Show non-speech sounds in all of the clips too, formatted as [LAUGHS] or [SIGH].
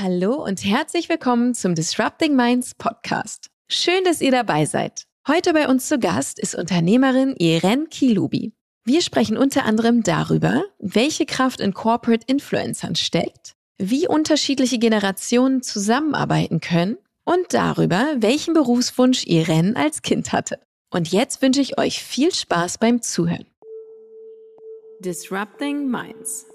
Hallo und herzlich willkommen zum Disrupting Minds Podcast. Schön, dass ihr dabei seid. Heute bei uns zu Gast ist Unternehmerin Irene Kilubi. Wir sprechen unter anderem darüber, welche Kraft in Corporate Influencern steckt, wie unterschiedliche Generationen zusammenarbeiten können und darüber, welchen Berufswunsch Irene als Kind hatte. Und jetzt wünsche ich euch viel Spaß beim Zuhören. Disrupting Minds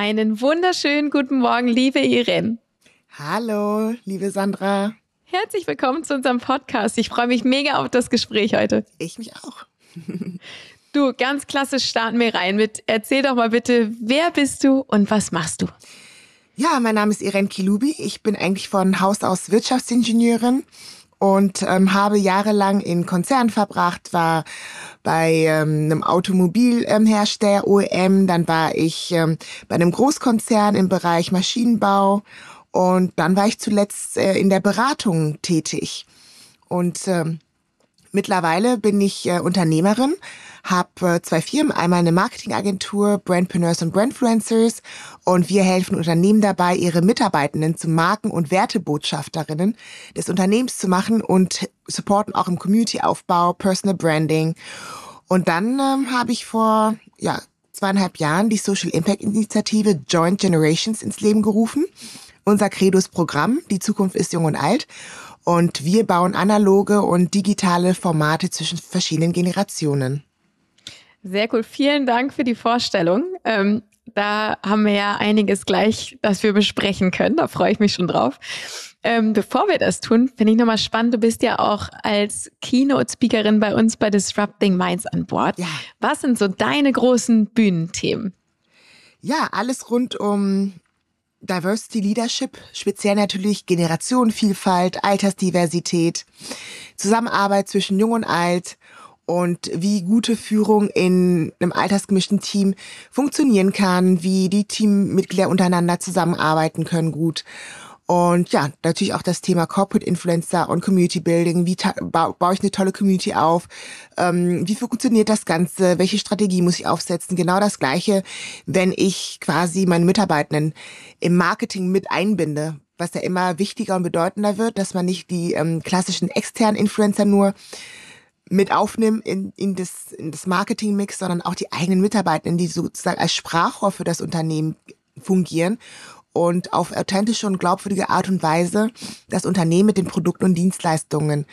Einen wunderschönen guten Morgen, liebe Irene. Hallo, liebe Sandra. Herzlich willkommen zu unserem Podcast. Ich freue mich mega auf das Gespräch heute. Ich mich auch. [LAUGHS] du, ganz klassisch starten wir rein mit, erzähl doch mal bitte, wer bist du und was machst du? Ja, mein Name ist Irene Kilubi. Ich bin eigentlich von Haus aus Wirtschaftsingenieurin und ähm, habe jahrelang in Konzernen verbracht, war bei ähm, einem Automobilhersteller OEM, dann war ich ähm, bei einem Großkonzern im Bereich Maschinenbau und dann war ich zuletzt äh, in der Beratung tätig. Und ähm, Mittlerweile bin ich äh, Unternehmerin, habe äh, zwei Firmen, einmal eine Marketingagentur, Brandpreneurs und Brandfluencers und wir helfen Unternehmen dabei, ihre Mitarbeitenden zu Marken- und Wertebotschafterinnen des Unternehmens zu machen und supporten auch im Community-Aufbau, Personal Branding. Und dann ähm, habe ich vor ja, zweieinhalb Jahren die Social Impact Initiative Joint Generations ins Leben gerufen. Unser Credos-Programm, die Zukunft ist jung und alt. Und wir bauen analoge und digitale Formate zwischen verschiedenen Generationen. Sehr cool. Vielen Dank für die Vorstellung. Ähm, da haben wir ja einiges gleich, das wir besprechen können. Da freue ich mich schon drauf. Ähm, bevor wir das tun, finde ich nochmal spannend. Du bist ja auch als Keynote-Speakerin bei uns bei Disrupting Minds an Bord. Ja. Was sind so deine großen Bühnenthemen? Ja, alles rund um Diversity Leadership, speziell natürlich Generationenvielfalt, Altersdiversität, Zusammenarbeit zwischen Jung und Alt und wie gute Führung in einem altersgemischten Team funktionieren kann, wie die Teammitglieder untereinander zusammenarbeiten können gut und ja, natürlich auch das Thema Corporate Influencer und Community Building. Wie ba baue ich eine tolle Community auf? Ähm, wie funktioniert das Ganze? Welche Strategie muss ich aufsetzen? Genau das Gleiche, wenn ich quasi meine Mitarbeitenden im Marketing mit einbinde, was ja immer wichtiger und bedeutender wird, dass man nicht die ähm, klassischen externen Influencer nur mit aufnimmt in, in das, in das Marketing-Mix, sondern auch die eigenen Mitarbeitenden, die sozusagen als Sprachrohr für das Unternehmen fungieren und auf authentische und glaubwürdige Art und Weise das Unternehmen mit den Produkten und Dienstleistungen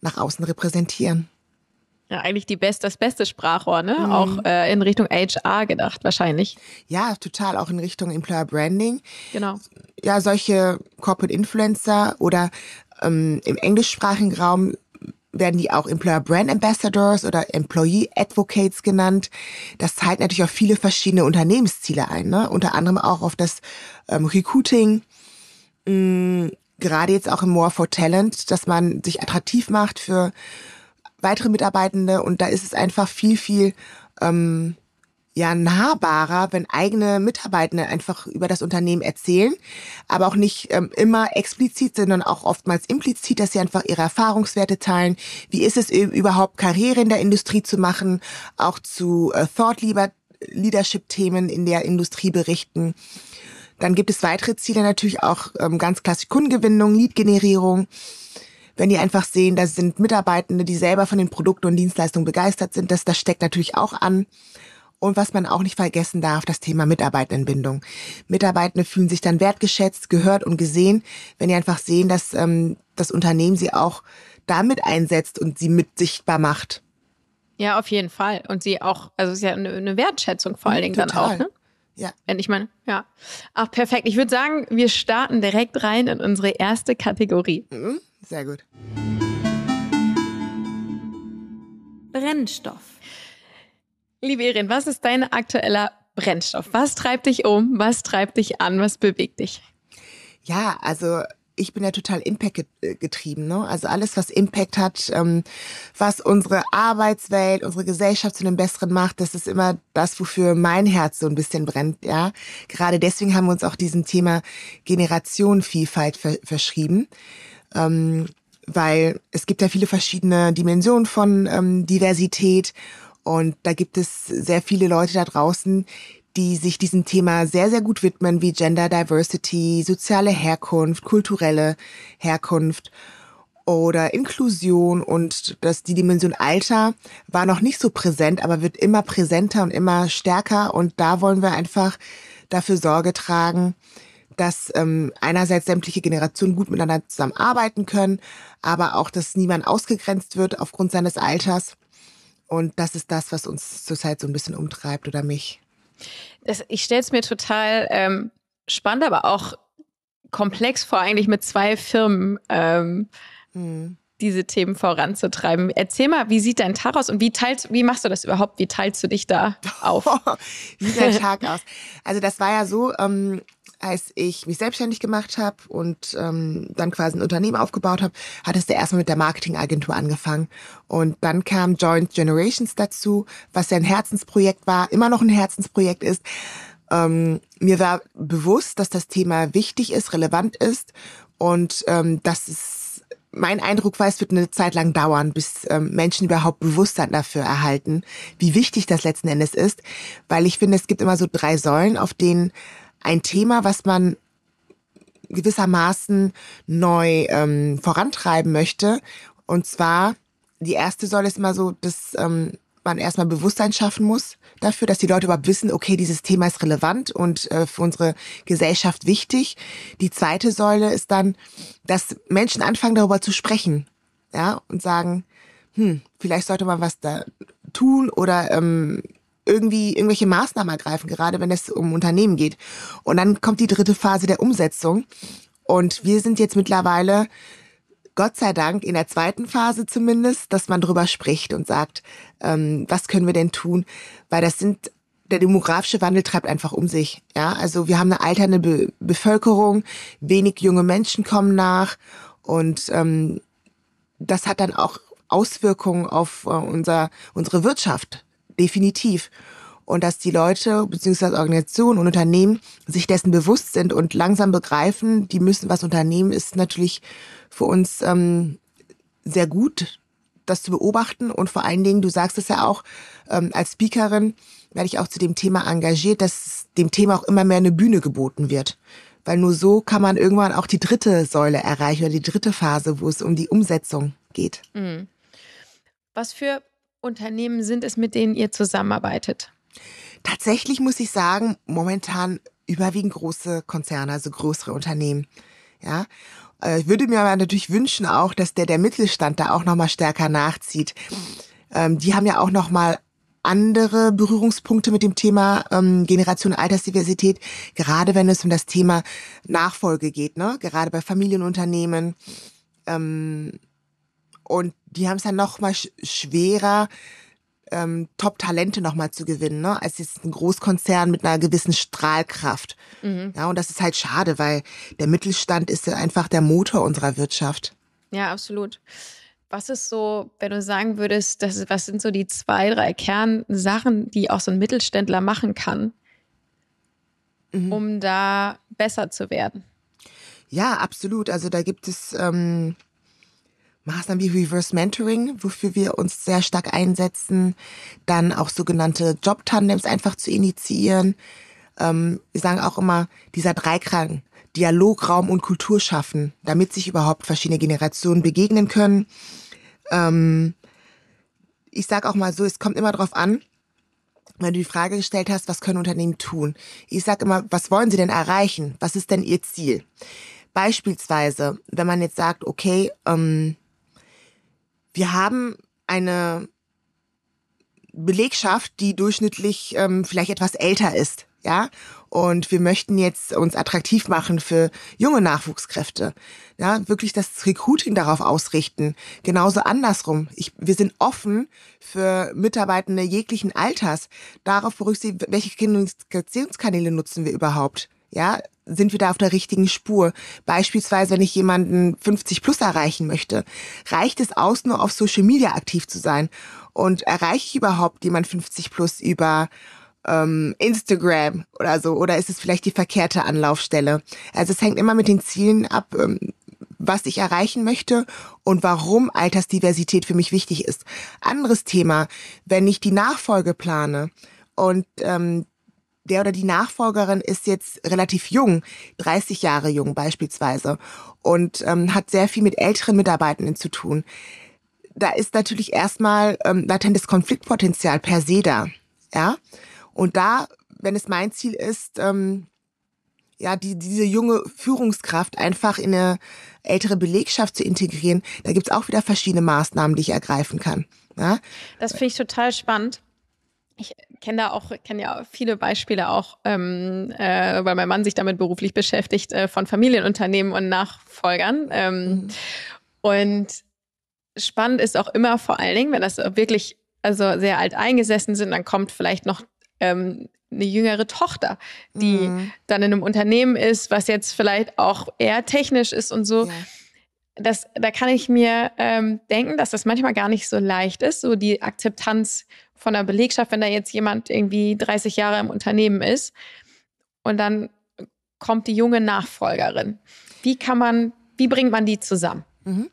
nach außen repräsentieren. Ja, eigentlich die best, das beste Sprachrohr, ne? Mhm. Auch äh, in Richtung HR gedacht, wahrscheinlich. Ja, total, auch in Richtung Employer Branding. Genau. Ja, solche Corporate Influencer oder ähm, im englischsprachigen Raum werden die auch Employer Brand Ambassadors oder Employee Advocates genannt. Das zahlt natürlich auf viele verschiedene Unternehmensziele ein, ne? unter anderem auch auf das ähm, Recruiting, mh, mm, gerade jetzt auch im More for Talent, dass man sich attraktiv macht für weitere Mitarbeitende und da ist es einfach viel, viel ähm, ja nahbarer, wenn eigene Mitarbeitende einfach über das Unternehmen erzählen, aber auch nicht ähm, immer explizit, sondern auch oftmals implizit, dass sie einfach ihre Erfahrungswerte teilen. Wie ist es überhaupt, Karriere in der Industrie zu machen, auch zu äh, Thought Leadership-Themen in der Industrie berichten. Dann gibt es weitere Ziele natürlich auch ähm, ganz klassisch Kundengewinnung, Lead-Generierung. Wenn die einfach sehen, da sind Mitarbeitende, die selber von den Produkten und Dienstleistungen begeistert sind, das, das steckt natürlich auch an. Und was man auch nicht vergessen darf, das Thema Mitarbeitendenbindung. Mitarbeitende fühlen sich dann wertgeschätzt, gehört und gesehen, wenn die einfach sehen, dass ähm, das Unternehmen sie auch damit einsetzt und sie mit sichtbar macht. Ja, auf jeden Fall. Und sie auch, also es ist ja eine, eine Wertschätzung vor allen Dingen Total. dann auch, ne? Ja. Ich meine, ja. Ach, perfekt. Ich würde sagen, wir starten direkt rein in unsere erste Kategorie. Mhm, sehr gut. Brennstoff. Liebe Irin, was ist dein aktueller Brennstoff? Was treibt dich um? Was treibt dich an? Was bewegt dich? Ja, also ich bin ja total Impact äh, getrieben, ne? Also alles, was Impact hat, ähm, was unsere Arbeitswelt, unsere Gesellschaft zu einem besseren macht, das ist immer das, wofür mein Herz so ein bisschen brennt, ja. Gerade deswegen haben wir uns auch diesem Thema Generationenvielfalt ver verschrieben. Ähm, weil es gibt ja viele verschiedene Dimensionen von ähm, Diversität und da gibt es sehr viele Leute da draußen, die sich diesem Thema sehr, sehr gut widmen, wie Gender Diversity, soziale Herkunft, kulturelle Herkunft oder Inklusion und dass die Dimension Alter war noch nicht so präsent, aber wird immer präsenter und immer stärker und da wollen wir einfach dafür Sorge tragen, dass ähm, einerseits sämtliche Generationen gut miteinander zusammenarbeiten können, aber auch, dass niemand ausgegrenzt wird aufgrund seines Alters. Und das ist das, was uns zurzeit so ein bisschen umtreibt oder mich. Das, ich stelle es mir total ähm, spannend, aber auch komplex vor, eigentlich mit zwei Firmen ähm, hm. diese Themen voranzutreiben. Erzähl mal, wie sieht dein Tag aus und wie teilst, wie machst du das überhaupt? Wie teilst du dich da auf? [LAUGHS] wie sieht dein Tag aus? Also das war ja so, ähm, als ich mich selbstständig gemacht habe und ähm, dann quasi ein Unternehmen aufgebaut habe, hat es ja erstmal mit der Marketingagentur angefangen. Und dann kam Joint Generations dazu, was ja ein Herzensprojekt war, immer noch ein Herzensprojekt ist. Ähm, mir war bewusst, dass das Thema wichtig ist, relevant ist und ähm, dass es mein Eindruck war, es wird eine Zeit lang dauern, bis ähm, Menschen überhaupt Bewusstsein dafür erhalten, wie wichtig das letzten Endes ist, weil ich finde, es gibt immer so drei Säulen, auf denen ein Thema, was man gewissermaßen neu ähm, vorantreiben möchte. Und zwar, die erste Säule ist immer so, dass ähm, man erstmal Bewusstsein schaffen muss dafür, dass die Leute überhaupt wissen, okay, dieses Thema ist relevant und äh, für unsere Gesellschaft wichtig. Die zweite Säule ist dann, dass Menschen anfangen darüber zu sprechen, ja, und sagen, hm, vielleicht sollte man was da tun oder ähm, irgendwie irgendwelche Maßnahmen ergreifen, gerade wenn es um Unternehmen geht. Und dann kommt die dritte Phase der Umsetzung. Und wir sind jetzt mittlerweile, Gott sei Dank, in der zweiten Phase zumindest, dass man drüber spricht und sagt, ähm, was können wir denn tun? Weil das sind der demografische Wandel treibt einfach um sich. Ja, also wir haben eine alternde Be Bevölkerung, wenig junge Menschen kommen nach und ähm, das hat dann auch Auswirkungen auf äh, unser unsere Wirtschaft definitiv. Und dass die Leute bzw. Organisationen und Unternehmen sich dessen bewusst sind und langsam begreifen, die müssen was unternehmen, ist natürlich für uns ähm, sehr gut, das zu beobachten. Und vor allen Dingen, du sagst es ja auch, ähm, als Speakerin werde ich auch zu dem Thema engagiert, dass dem Thema auch immer mehr eine Bühne geboten wird. Weil nur so kann man irgendwann auch die dritte Säule erreichen oder die dritte Phase, wo es um die Umsetzung geht. Mhm. Was für Unternehmen sind es, mit denen ihr zusammenarbeitet? Tatsächlich muss ich sagen, momentan überwiegend große Konzerne, also größere Unternehmen. Ja, äh, ich würde mir aber natürlich wünschen auch, dass der der Mittelstand da auch noch mal stärker nachzieht. Ähm, die haben ja auch noch mal andere Berührungspunkte mit dem Thema ähm, Generation Altersdiversität, gerade wenn es um das Thema Nachfolge geht, ne? Gerade bei Familienunternehmen. Ähm, und die haben es dann noch mal sch schwerer, ähm, Top-Talente noch mal zu gewinnen, ne? als jetzt ein Großkonzern mit einer gewissen Strahlkraft. Mhm. Ja, und das ist halt schade, weil der Mittelstand ist ja einfach der Motor unserer Wirtschaft. Ja, absolut. Was ist so, wenn du sagen würdest, das, was sind so die zwei, drei Kernsachen, die auch so ein Mittelständler machen kann, mhm. um da besser zu werden? Ja, absolut. Also da gibt es ähm, Maßnahmen wie Reverse Mentoring, wofür wir uns sehr stark einsetzen. Dann auch sogenannte Job-Tandems einfach zu initiieren. Ähm, wir sagen auch immer, dieser Dreiklang, Dialograum und Kultur schaffen, damit sich überhaupt verschiedene Generationen begegnen können. Ähm, ich sage auch mal so, es kommt immer darauf an, wenn du die Frage gestellt hast, was können Unternehmen tun? Ich sage immer, was wollen sie denn erreichen? Was ist denn ihr Ziel? Beispielsweise, wenn man jetzt sagt, okay, ähm, wir haben eine Belegschaft, die durchschnittlich ähm, vielleicht etwas älter ist, ja, und wir möchten jetzt uns attraktiv machen für junge Nachwuchskräfte, ja, wirklich das Recruiting darauf ausrichten. Genauso andersrum. Ich, wir sind offen für Mitarbeitende jeglichen Alters. Darauf berücksichtigen, welche Kommunikationskanäle nutzen wir überhaupt? Ja, sind wir da auf der richtigen Spur? Beispielsweise, wenn ich jemanden 50 plus erreichen möchte, reicht es aus, nur auf Social Media aktiv zu sein? Und erreiche ich überhaupt jemand 50 plus über ähm, Instagram oder so? Oder ist es vielleicht die verkehrte Anlaufstelle? Also es hängt immer mit den Zielen ab, ähm, was ich erreichen möchte und warum Altersdiversität für mich wichtig ist. Anderes Thema, wenn ich die Nachfolge plane und ähm, der oder die Nachfolgerin ist jetzt relativ jung, 30 Jahre jung beispielsweise, und ähm, hat sehr viel mit älteren Mitarbeitenden zu tun. Da ist natürlich erstmal ähm, latentes Konfliktpotenzial per se da. Ja. Und da, wenn es mein Ziel ist, ähm, ja, die, diese junge Führungskraft einfach in eine ältere Belegschaft zu integrieren, da gibt's auch wieder verschiedene Maßnahmen, die ich ergreifen kann. Ja? Das finde ich total spannend. Ich kenne da auch, kenne ja viele Beispiele auch, ähm, äh, weil mein Mann sich damit beruflich beschäftigt, äh, von Familienunternehmen und Nachfolgern. Ähm, mhm. Und spannend ist auch immer vor allen Dingen, wenn das wirklich also sehr alt eingesessen sind, dann kommt vielleicht noch ähm, eine jüngere Tochter, die mhm. dann in einem Unternehmen ist, was jetzt vielleicht auch eher technisch ist und so. Ja. Das, da kann ich mir ähm, denken, dass das manchmal gar nicht so leicht ist, so die Akzeptanz von der Belegschaft, wenn da jetzt jemand irgendwie 30 Jahre im Unternehmen ist und dann kommt die junge Nachfolgerin. Wie kann man, wie bringt man die zusammen? Mhm.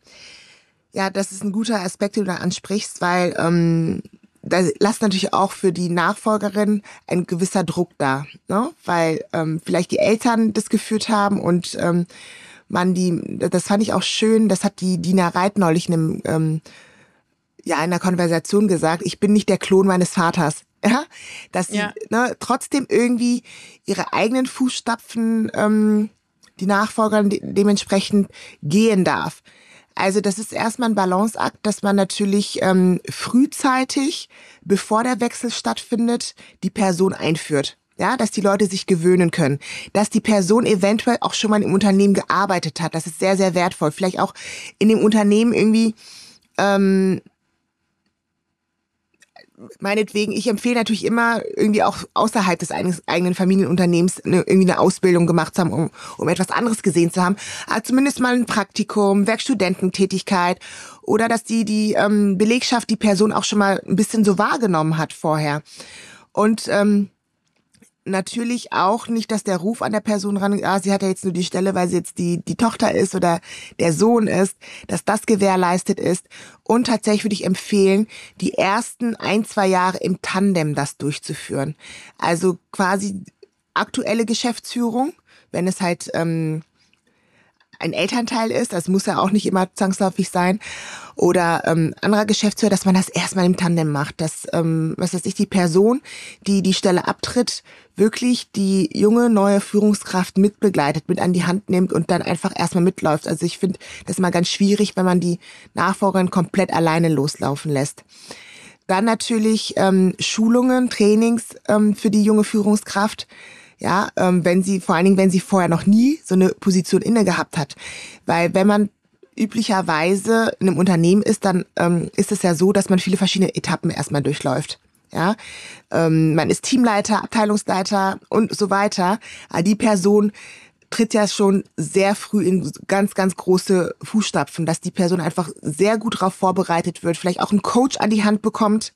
Ja, das ist ein guter Aspekt, den du da ansprichst, weil ähm, da lasst natürlich auch für die Nachfolgerin ein gewisser Druck da, ne? weil ähm, vielleicht die Eltern das geführt haben und ähm, man die, das fand ich auch schön, das hat die Dina Reit neulich in einem, ähm, ja, in einer Konversation gesagt, ich bin nicht der Klon meines Vaters. [LAUGHS] Ja, dass sie ja. ne, trotzdem irgendwie ihre eigenen Fußstapfen ähm, die Nachfolgerin de dementsprechend gehen darf. Also das ist erstmal ein Balanceakt, dass man natürlich ähm, frühzeitig, bevor der Wechsel stattfindet, die Person einführt. Ja, dass die Leute sich gewöhnen können, dass die Person eventuell auch schon mal im Unternehmen gearbeitet hat. Das ist sehr, sehr wertvoll. Vielleicht auch in dem Unternehmen irgendwie ähm, meinetwegen, ich empfehle natürlich immer irgendwie auch außerhalb des eigenen Familienunternehmens eine, irgendwie eine Ausbildung gemacht zu haben, um, um etwas anderes gesehen zu haben. Aber zumindest mal ein Praktikum, Werkstudententätigkeit oder dass die, die ähm, Belegschaft die Person auch schon mal ein bisschen so wahrgenommen hat vorher. Und ähm, natürlich auch nicht, dass der Ruf an der Person ran, ah, sie hat ja jetzt nur die Stelle, weil sie jetzt die, die Tochter ist oder der Sohn ist, dass das gewährleistet ist. Und tatsächlich würde ich empfehlen, die ersten ein, zwei Jahre im Tandem das durchzuführen. Also quasi aktuelle Geschäftsführung, wenn es halt ähm, ein Elternteil ist, das muss ja auch nicht immer zwangsläufig sein, oder ähm, anderer Geschäftsführer, dass man das erstmal im Tandem macht, dass, ähm, was weiß ich, die Person, die die Stelle abtritt, wirklich die junge neue Führungskraft mitbegleitet, mit an die Hand nimmt und dann einfach erstmal mitläuft. Also ich finde das mal ganz schwierig, wenn man die Nachfolgerin komplett alleine loslaufen lässt. Dann natürlich ähm, Schulungen, Trainings ähm, für die junge Führungskraft ja, ähm, wenn sie, vor allen Dingen, wenn sie vorher noch nie so eine Position inne gehabt hat. Weil wenn man üblicherweise in einem Unternehmen ist, dann ähm, ist es ja so, dass man viele verschiedene Etappen erstmal durchläuft. Ja, ähm, man ist Teamleiter, Abteilungsleiter und so weiter. Aber die Person tritt ja schon sehr früh in ganz, ganz große Fußstapfen, dass die Person einfach sehr gut darauf vorbereitet wird, vielleicht auch einen Coach an die Hand bekommt,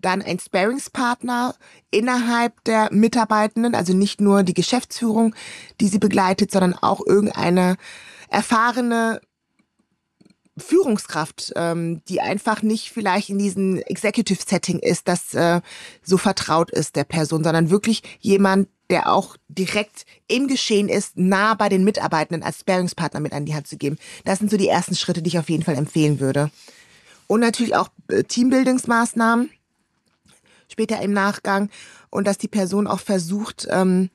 dann ein Sparingspartner innerhalb der Mitarbeitenden, also nicht nur die Geschäftsführung, die sie begleitet, sondern auch irgendeine erfahrene Führungskraft, ähm, die einfach nicht vielleicht in diesem Executive Setting ist, das äh, so vertraut ist der Person, sondern wirklich jemand, der auch direkt im Geschehen ist, nah bei den Mitarbeitenden als Sparingspartner mit an die Hand zu geben. Das sind so die ersten Schritte, die ich auf jeden Fall empfehlen würde. Und natürlich auch äh, Teambuildingsmaßnahmen später im Nachgang und dass die Person auch versucht, ähm,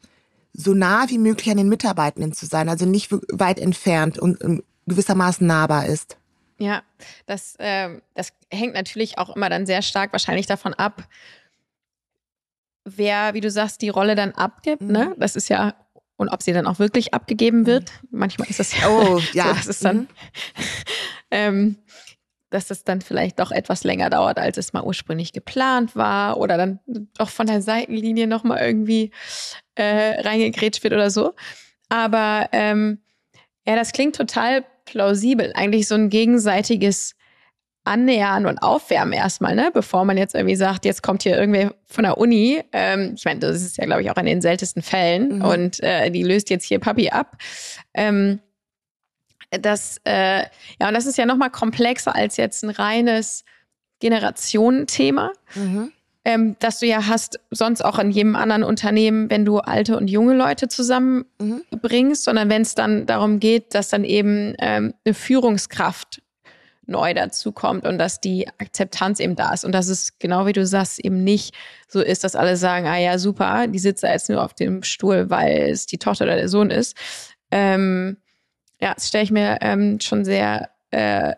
so nah wie möglich an den Mitarbeitenden zu sein, also nicht weit entfernt und gewissermaßen nahbar ist. Ja, das, äh, das hängt natürlich auch immer dann sehr stark wahrscheinlich davon ab, wer, wie du sagst, die Rolle dann abgibt. Ne? Mhm. Ne? Das ist ja, und ob sie dann auch wirklich abgegeben wird. Mhm. Manchmal ist das ja, oh, [LAUGHS] ja. so, das ist dann, mhm. [LAUGHS] ähm, dass es dann vielleicht doch etwas länger dauert, als es mal ursprünglich geplant war oder dann doch von der Seitenlinie nochmal irgendwie äh, reingegrätscht wird oder so. Aber ähm, ja, das klingt total plausibel. Eigentlich so ein gegenseitiges Annähern und Aufwärmen erstmal, ne? Bevor man jetzt irgendwie sagt, jetzt kommt hier irgendwer von der Uni. Ähm, ich meine, das ist ja, glaube ich, auch in den seltensten Fällen. Mhm. Und äh, die löst jetzt hier Papi ab. Ähm, das, äh, ja, und das ist ja nochmal komplexer als jetzt ein reines Generationenthema. Mhm. Ähm, dass du ja hast, sonst auch in jedem anderen Unternehmen, wenn du alte und junge Leute zusammenbringst, mhm. sondern wenn es dann darum geht, dass dann eben ähm, eine Führungskraft neu dazukommt und dass die Akzeptanz eben da ist und dass es genau wie du sagst eben nicht so ist, dass alle sagen, ah ja super, die sitzt da jetzt nur auf dem Stuhl, weil es die Tochter oder der Sohn ist. Ähm, ja, das stelle ich mir ähm, schon sehr äh,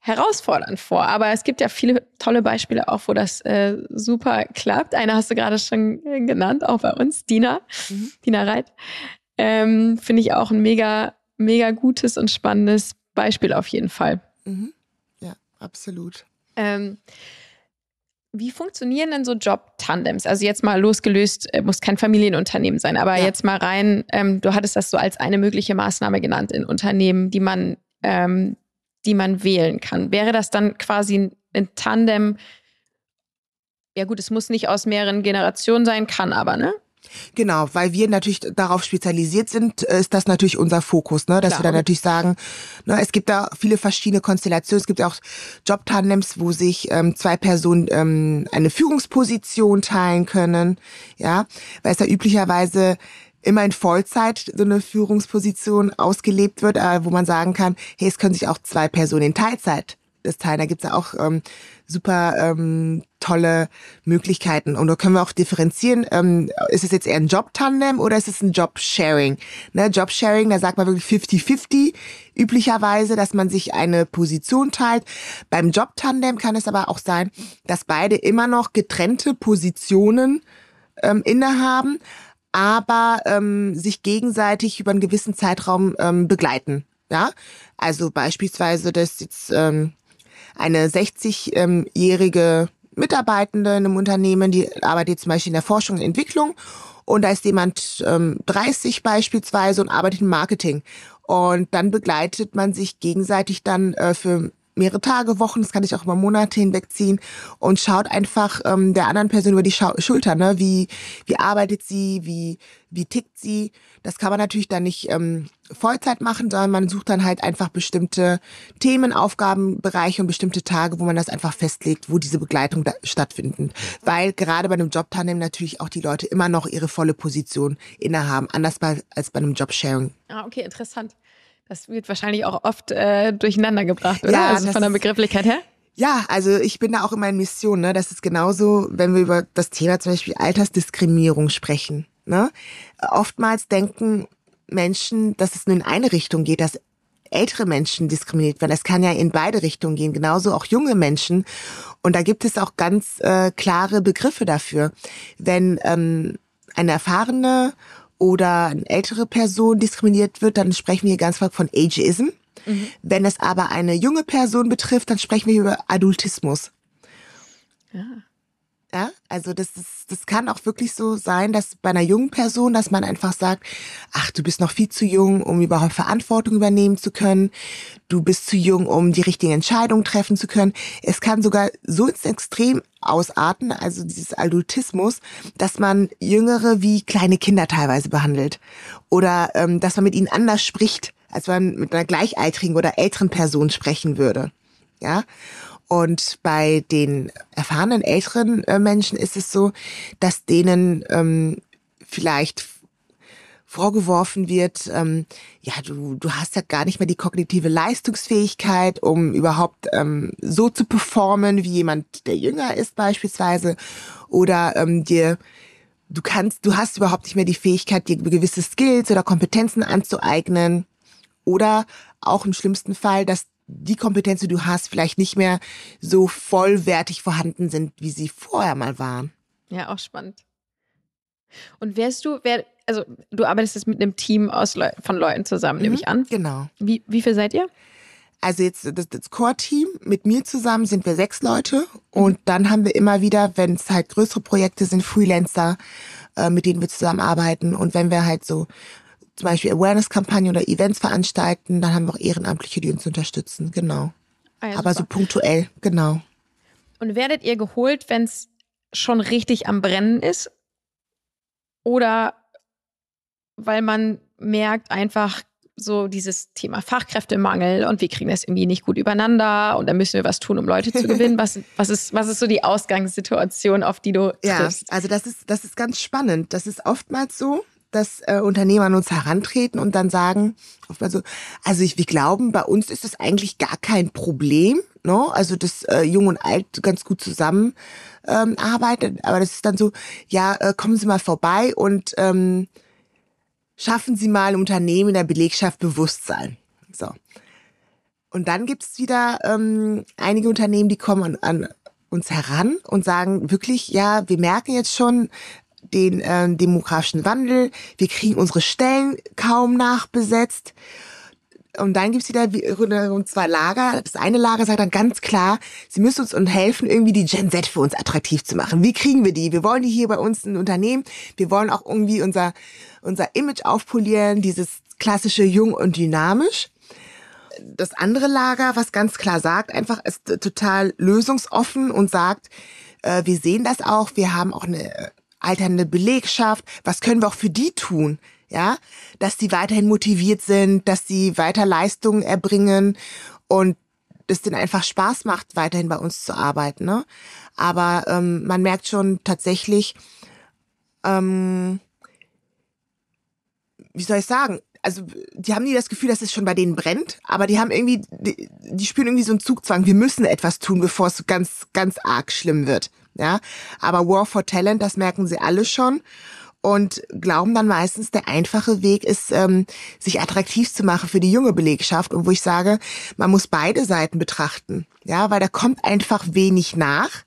herausfordernd vor. Aber es gibt ja viele tolle Beispiele auch, wo das äh, super klappt. Eine hast du gerade schon genannt, auch bei uns, Dina, mhm. Dina Reit. Ähm, Finde ich auch ein mega, mega gutes und spannendes Beispiel auf jeden Fall. Mhm. Ja, absolut. Ähm, wie funktionieren denn so Job-Tandems? Also jetzt mal losgelöst, äh, muss kein Familienunternehmen sein, aber ja. jetzt mal rein, ähm, du hattest das so als eine mögliche Maßnahme genannt in Unternehmen, die man, ähm, die man wählen kann. Wäre das dann quasi ein Tandem? Ja gut, es muss nicht aus mehreren Generationen sein, kann aber, ne? Genau, weil wir natürlich darauf spezialisiert sind, äh, ist das natürlich unser Fokus, ne? dass Klar. wir dann natürlich sagen, ne, es gibt da viele verschiedene Konstellationen. Es gibt auch Jobtandems, wo sich ähm, zwei Personen ähm, eine Führungsposition teilen können, ja, weil es da üblicherweise immer in Vollzeit so eine Führungsposition ausgelebt wird, äh, wo man sagen kann, hey, es können sich auch zwei Personen in Teilzeit das teilen. Da gibt's ja auch ähm, super ähm, tolle Möglichkeiten. Und da können wir auch differenzieren, ähm, ist es jetzt eher ein Job-Tandem oder ist es ein Job-Sharing? Ne, Job-Sharing, da sagt man wirklich 50-50 üblicherweise, dass man sich eine Position teilt. Beim Job-Tandem kann es aber auch sein, dass beide immer noch getrennte Positionen ähm, innehaben, aber ähm, sich gegenseitig über einen gewissen Zeitraum ähm, begleiten. Ja, also beispielsweise, dass jetzt ähm, eine 60-jährige Mitarbeitende in einem Unternehmen, die arbeitet zum Beispiel in der Forschung und Entwicklung und da ist jemand ähm, 30 beispielsweise und arbeitet im Marketing. Und dann begleitet man sich gegenseitig dann äh, für mehrere Tage, Wochen, das kann ich auch über Monate hinwegziehen und schaut einfach ähm, der anderen Person über die Schau Schulter, ne? Wie, wie arbeitet sie, wie, wie tickt sie. Das kann man natürlich dann nicht ähm, Vollzeit machen, sondern man sucht dann halt einfach bestimmte Themen, Aufgabenbereiche und bestimmte Tage, wo man das einfach festlegt, wo diese Begleitung stattfindet. Weil gerade bei einem Jobtandem natürlich auch die Leute immer noch ihre volle Position innehaben, anders bei, als bei einem Jobsharing. Ah, okay, interessant. Das wird wahrscheinlich auch oft äh, durcheinander gebracht, oder? Ja, also von der Begrifflichkeit her? Ja, also ich bin da auch immer in Mission. Ne? Das ist genauso, wenn wir über das Thema zum Beispiel Altersdiskriminierung sprechen. Ne? Oftmals denken Menschen, dass es nur in eine Richtung geht, dass ältere Menschen diskriminiert werden. Es kann ja in beide Richtungen gehen, genauso auch junge Menschen. Und da gibt es auch ganz äh, klare Begriffe dafür. Wenn ähm, eine erfahrene oder eine ältere Person diskriminiert wird, dann sprechen wir ganz stark von Ageism. Mhm. Wenn es aber eine junge Person betrifft, dann sprechen wir über Adultismus. Ja. Ja, also das ist, das kann auch wirklich so sein, dass bei einer jungen Person, dass man einfach sagt, ach, du bist noch viel zu jung, um überhaupt Verantwortung übernehmen zu können. Du bist zu jung, um die richtigen Entscheidungen treffen zu können. Es kann sogar so ins Extrem ausarten, also dieses Adultismus, dass man Jüngere wie kleine Kinder teilweise behandelt. Oder ähm, dass man mit ihnen anders spricht, als man mit einer gleichaltrigen oder älteren Person sprechen würde. Ja. Und bei den erfahrenen älteren äh, Menschen ist es so, dass denen ähm, vielleicht vorgeworfen wird, ähm, ja, du, du hast ja gar nicht mehr die kognitive Leistungsfähigkeit, um überhaupt ähm, so zu performen wie jemand, der jünger ist beispielsweise. Oder ähm, dir, du kannst, du hast überhaupt nicht mehr die Fähigkeit, dir gewisse Skills oder Kompetenzen anzueignen. Oder auch im schlimmsten Fall, dass die Kompetenzen, die du hast, vielleicht nicht mehr so vollwertig vorhanden sind, wie sie vorher mal waren. Ja, auch spannend. Und wärst du, wer, also du arbeitest jetzt mit einem Team aus Leu von Leuten zusammen, mhm, nehme ich an. Genau. Wie, wie viel seid ihr? Also jetzt das, das Core-Team, mit mir zusammen sind wir sechs Leute und dann haben wir immer wieder, wenn es halt größere Projekte sind, Freelancer, äh, mit denen wir zusammenarbeiten. Und wenn wir halt so zum Beispiel Awareness-Kampagnen oder Events veranstalten, dann haben wir auch Ehrenamtliche, die uns unterstützen, genau. Ah ja, Aber so punktuell, genau. Und werdet ihr geholt, wenn es schon richtig am Brennen ist? Oder weil man merkt einfach so dieses Thema Fachkräftemangel und wir kriegen das irgendwie nicht gut übereinander und da müssen wir was tun, um Leute zu gewinnen. [LAUGHS] Was, was, ist, was ist so die Ausgangssituation, auf die du triffst? Ja, also das ist, das ist ganz spannend. Das ist oftmals so, dass äh, Unternehmer an uns herantreten und dann sagen, oftmals so, also ich, wir glauben, bei uns ist das eigentlich gar kein Problem, ne? Also dass äh, Jung und Alt ganz gut zusammen ähm, arbeitet, aber das ist dann so, ja, äh, kommen Sie mal vorbei und ähm, schaffen Sie mal im Unternehmen in der Belegschaft Bewusstsein. So. Und dann gibt's wieder ähm, einige Unternehmen, die kommen an, an uns heran und sagen wirklich, ja, wir merken jetzt schon, den äh, demografischen Wandel, wir kriegen unsere Stellen kaum nachbesetzt. Und dann gibt's wieder zwei Lager. Das eine Lager sagt dann ganz klar, sie müssen uns helfen, irgendwie die Gen Z für uns attraktiv zu machen. Wie kriegen wir die? Wir wollen die hier bei uns ein Unternehmen. Wir wollen auch irgendwie unser, unser Image aufpolieren, dieses klassische Jung und Dynamisch. Das andere Lager, was ganz klar sagt, einfach ist total lösungsoffen und sagt, äh, wir sehen das auch, wir haben auch eine alternde Belegschaft, was können wir auch für die tun? Ja, dass die weiterhin motiviert sind, dass sie weiter Leistungen erbringen und es denen einfach Spaß macht, weiterhin bei uns zu arbeiten. Ne? Aber ähm, man merkt schon tatsächlich, ähm, wie soll ich sagen, also die haben nie das Gefühl, dass es schon bei denen brennt, aber die haben irgendwie, die, die spüren irgendwie so einen Zugzwang, wir müssen etwas tun, bevor es ganz, ganz arg schlimm wird. Ja, aber War for Talent, das merken sie alle schon und glauben dann meistens, der einfache Weg ist, ähm, sich attraktiv zu machen für die junge Belegschaft. Und wo ich sage, man muss beide Seiten betrachten, ja, weil da kommt einfach wenig nach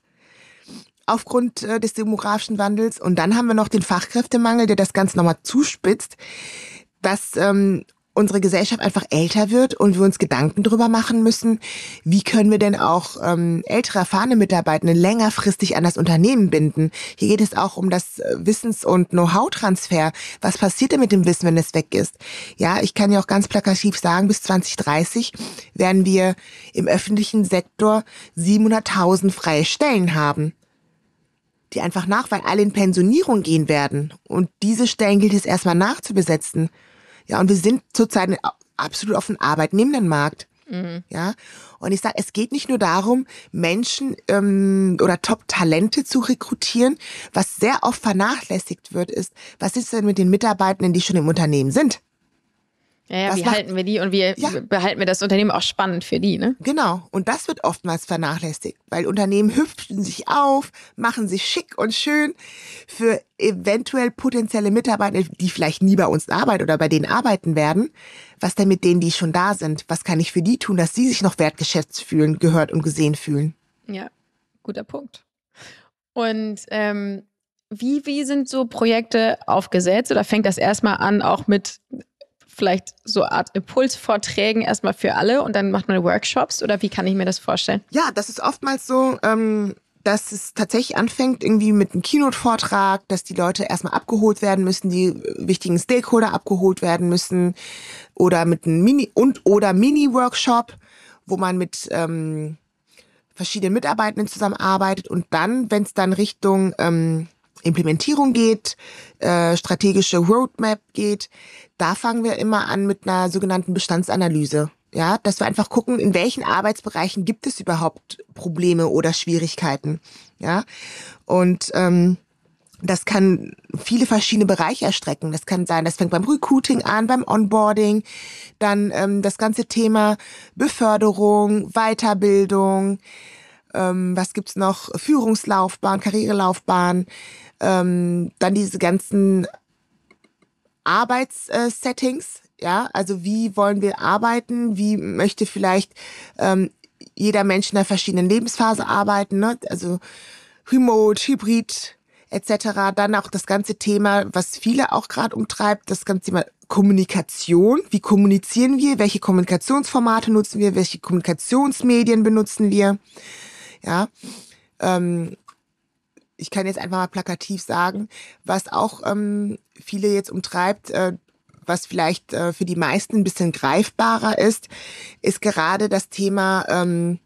aufgrund äh, des demografischen Wandels. Und dann haben wir noch den Fachkräftemangel, der das Ganze nochmal zuspitzt, dass ähm, unsere Gesellschaft einfach älter wird und wir uns Gedanken darüber machen müssen, wie können wir denn auch ähm, ältere, erfahrene Mitarbeitende längerfristig an das Unternehmen binden. Hier geht es auch um das äh, Wissens- und Know-how-Transfer. Was passiert denn mit dem Wissen, wenn es weg ist? Ja, ich kann ja auch ganz plakativ sagen, bis 2030 werden wir im öffentlichen Sektor 700.000 freie Stellen haben die einfach nach, weil alle in Pensionierung gehen werden. Und diese Stellen gilt es erstmal nachzubesetzen. Ja, und wir sind zurzeit absolut auf dem Arbeitnehmendenmarkt. Mhm. Ja, und ich sage, es geht nicht nur darum, Menschen ähm, oder Top-Talente zu rekrutieren. Was sehr oft vernachlässigt wird, ist, was ist denn mit den Mitarbeitenden, die schon im Unternehmen sind? Ja, ja wie macht, halten wir die und wie ja. behalten wir das Unternehmen auch spannend für die, ne? Genau. Und das wird oftmals vernachlässigt, weil Unternehmen hüpfen sich auf, machen sich schick und schön für eventuell potenzielle Mitarbeiter, die vielleicht nie bei uns arbeiten oder bei denen arbeiten werden. Was denn mit denen, die schon da sind? Was kann ich für die tun, dass sie sich noch wertgeschätzt fühlen, gehört und gesehen fühlen? Ja, guter Punkt. Und ähm, wie, wie sind so Projekte aufgesetzt? Oder fängt das erstmal an, auch mit vielleicht so Art Impulsvorträgen erstmal für alle und dann macht man Workshops oder wie kann ich mir das vorstellen? Ja, das ist oftmals so, ähm, dass es tatsächlich anfängt irgendwie mit einem Keynote-Vortrag, dass die Leute erstmal abgeholt werden müssen, die wichtigen Stakeholder abgeholt werden müssen oder mit einem Mini- und oder Mini-Workshop, wo man mit ähm, verschiedenen Mitarbeitenden zusammenarbeitet und dann, wenn es dann Richtung ähm, Implementierung geht, äh, strategische Roadmap geht, da fangen wir immer an mit einer sogenannten Bestandsanalyse. Ja, dass wir einfach gucken, in welchen Arbeitsbereichen gibt es überhaupt Probleme oder Schwierigkeiten. Ja, und ähm, das kann viele verschiedene Bereiche erstrecken. Das kann sein, das fängt beim Recruiting an, beim Onboarding, dann ähm, das ganze Thema Beförderung, Weiterbildung, ähm, was gibt's noch, Führungslaufbahn, Karrierelaufbahn, ähm, dann diese ganzen Arbeitssettings, ja, also wie wollen wir arbeiten, wie möchte vielleicht ähm, jeder Mensch in einer verschiedenen Lebensphase arbeiten, ne? also Remote, Hybrid etc. Dann auch das ganze Thema, was viele auch gerade umtreibt, das ganze Thema Kommunikation. Wie kommunizieren wir? Welche Kommunikationsformate nutzen wir? Welche Kommunikationsmedien benutzen wir? Ja, ähm, ich kann jetzt einfach mal plakativ sagen, was auch ähm, viele jetzt umtreibt, äh, was vielleicht äh, für die meisten ein bisschen greifbarer ist, ist gerade das Thema ähm,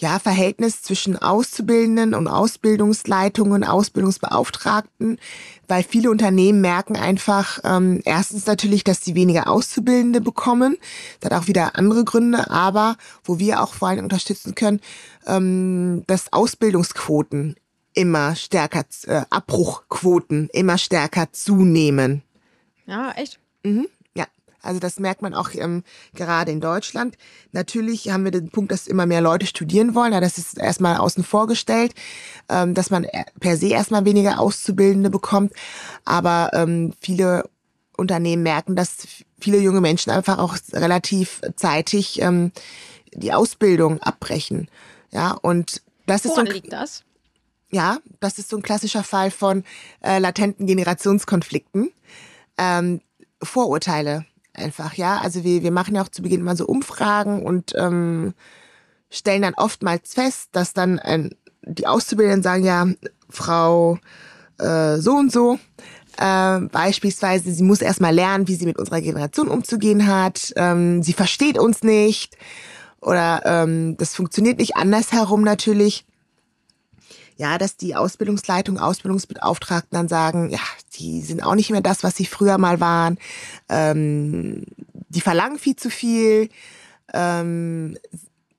ja, Verhältnis zwischen Auszubildenden und Ausbildungsleitungen, Ausbildungsbeauftragten, weil viele Unternehmen merken einfach ähm, erstens natürlich, dass sie weniger Auszubildende bekommen. Das hat auch wieder andere Gründe, aber wo wir auch vor allem unterstützen können, ähm, dass Ausbildungsquoten immer stärker, äh, Abbruchquoten immer stärker zunehmen. Ja, echt? Mhm. Ja, also das merkt man auch ähm, gerade in Deutschland. Natürlich haben wir den Punkt, dass immer mehr Leute studieren wollen. Ja, das ist erstmal außen vor gestellt, ähm, dass man per se erstmal weniger Auszubildende bekommt. Aber ähm, viele Unternehmen merken, dass viele junge Menschen einfach auch relativ zeitig ähm, die Ausbildung abbrechen. Ja, und das ist Woran so. liegt das? Ja, das ist so ein klassischer Fall von äh, latenten Generationskonflikten. Ähm, Vorurteile einfach, ja. Also wir, wir machen ja auch zu Beginn immer so Umfragen und ähm, stellen dann oftmals fest, dass dann äh, die Auszubildenden sagen, ja, Frau äh, so und so, äh, beispielsweise, sie muss erstmal lernen, wie sie mit unserer Generation umzugehen hat, ähm, sie versteht uns nicht oder ähm, das funktioniert nicht andersherum natürlich ja, dass die Ausbildungsleitung, Ausbildungsbeauftragten dann sagen, ja, die sind auch nicht mehr das, was sie früher mal waren. Ähm, die verlangen viel zu viel. Ähm,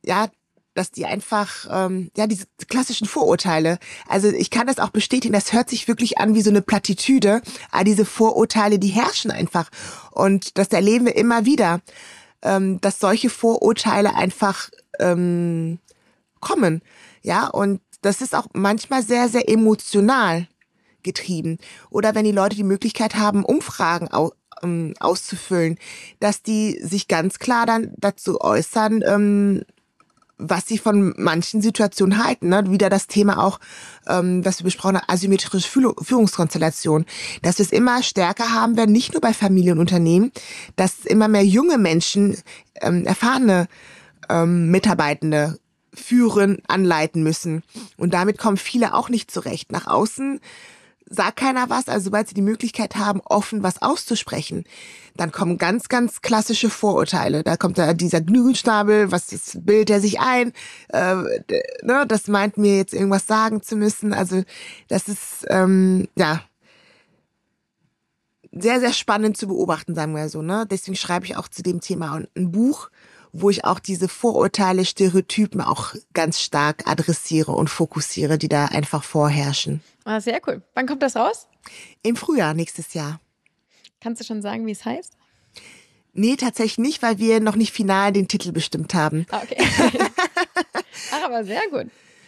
ja, dass die einfach, ähm, ja, diese klassischen Vorurteile. Also ich kann das auch bestätigen, das hört sich wirklich an wie so eine Plattitüde, aber diese Vorurteile, die herrschen einfach. Und das erleben wir immer wieder, ähm, dass solche Vorurteile einfach ähm, kommen. Ja, und das ist auch manchmal sehr, sehr emotional getrieben. Oder wenn die Leute die Möglichkeit haben, Umfragen au ähm, auszufüllen, dass die sich ganz klar dann dazu äußern, ähm, was sie von manchen Situationen halten. Ne? Wieder das Thema auch, ähm, was wir besprochen haben, asymmetrische Führungskonstellation. Dass wir es immer stärker haben werden, nicht nur bei Familienunternehmen, dass immer mehr junge Menschen, ähm, erfahrene ähm, Mitarbeitende führen, anleiten müssen. Und damit kommen viele auch nicht zurecht. Nach außen sagt keiner was, also sobald sie die Möglichkeit haben, offen was auszusprechen, dann kommen ganz, ganz klassische Vorurteile. Da kommt da dieser Gnügelschnabel, was das bildet er sich ein, äh, ne, das meint mir jetzt irgendwas sagen zu müssen. Also das ist, ähm, ja, sehr, sehr spannend zu beobachten, sagen wir so. Ne? Deswegen schreibe ich auch zu dem Thema ein Buch, wo ich auch diese Vorurteile, Stereotypen auch ganz stark adressiere und fokussiere, die da einfach vorherrschen. Ah, sehr cool. Wann kommt das raus? Im Frühjahr nächstes Jahr. Kannst du schon sagen, wie es heißt? Nee, tatsächlich nicht, weil wir noch nicht final den Titel bestimmt haben. Ah, okay. [LAUGHS] Ach, aber sehr gut.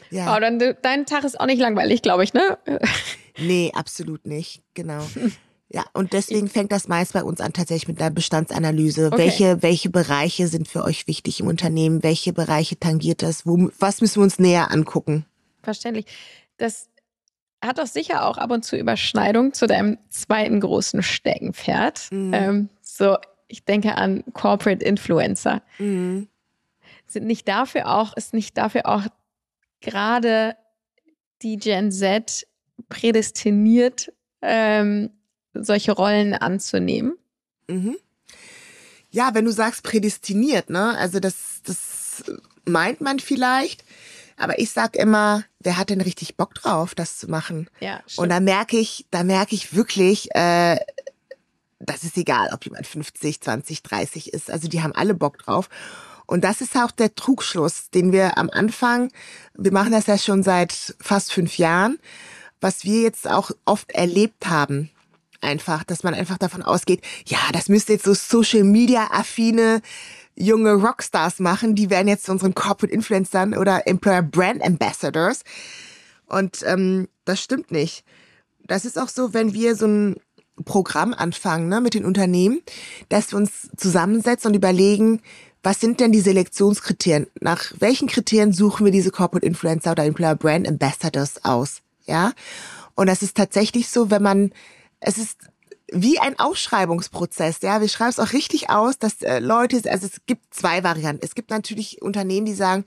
Ja. Oh, dann, dein Tag ist auch nicht langweilig, glaube ich, ne? Nee, absolut nicht. Genau. [LAUGHS] Ja, und deswegen fängt das meist bei uns an tatsächlich mit einer Bestandsanalyse. Okay. Welche, welche Bereiche sind für euch wichtig im Unternehmen? Welche Bereiche tangiert das? Wo, was müssen wir uns näher angucken? Verständlich. Das hat doch sicher auch ab und zu Überschneidung zu deinem zweiten großen Steckenpferd. Mhm. Ähm, so, ich denke an Corporate Influencer. Mhm. Sind nicht dafür auch, ist nicht dafür auch gerade die Gen Z prädestiniert, ähm, solche Rollen anzunehmen? Mhm. Ja, wenn du sagst prädestiniert, ne? Also das, das meint man vielleicht. Aber ich sag immer, wer hat denn richtig Bock drauf, das zu machen? Ja, Und da merke ich, da merke ich wirklich, äh, das ist egal, ob jemand 50, 20, 30 ist. Also die haben alle Bock drauf. Und das ist auch der Trugschluss, den wir am Anfang, wir machen das ja schon seit fast fünf Jahren, was wir jetzt auch oft erlebt haben. Einfach, dass man einfach davon ausgeht, ja, das müsste jetzt so Social Media affine junge Rockstars machen, die werden jetzt zu unseren Corporate Influencern oder Employer Brand Ambassadors. Und ähm, das stimmt nicht. Das ist auch so, wenn wir so ein Programm anfangen ne, mit den Unternehmen, dass wir uns zusammensetzen und überlegen, was sind denn die Selektionskriterien? Nach welchen Kriterien suchen wir diese Corporate Influencer oder Employer Brand Ambassadors aus? Ja. Und das ist tatsächlich so, wenn man, es ist wie ein Ausschreibungsprozess. Ja, wir schreiben es auch richtig aus, dass äh, Leute, also es gibt zwei Varianten. Es gibt natürlich Unternehmen, die sagen,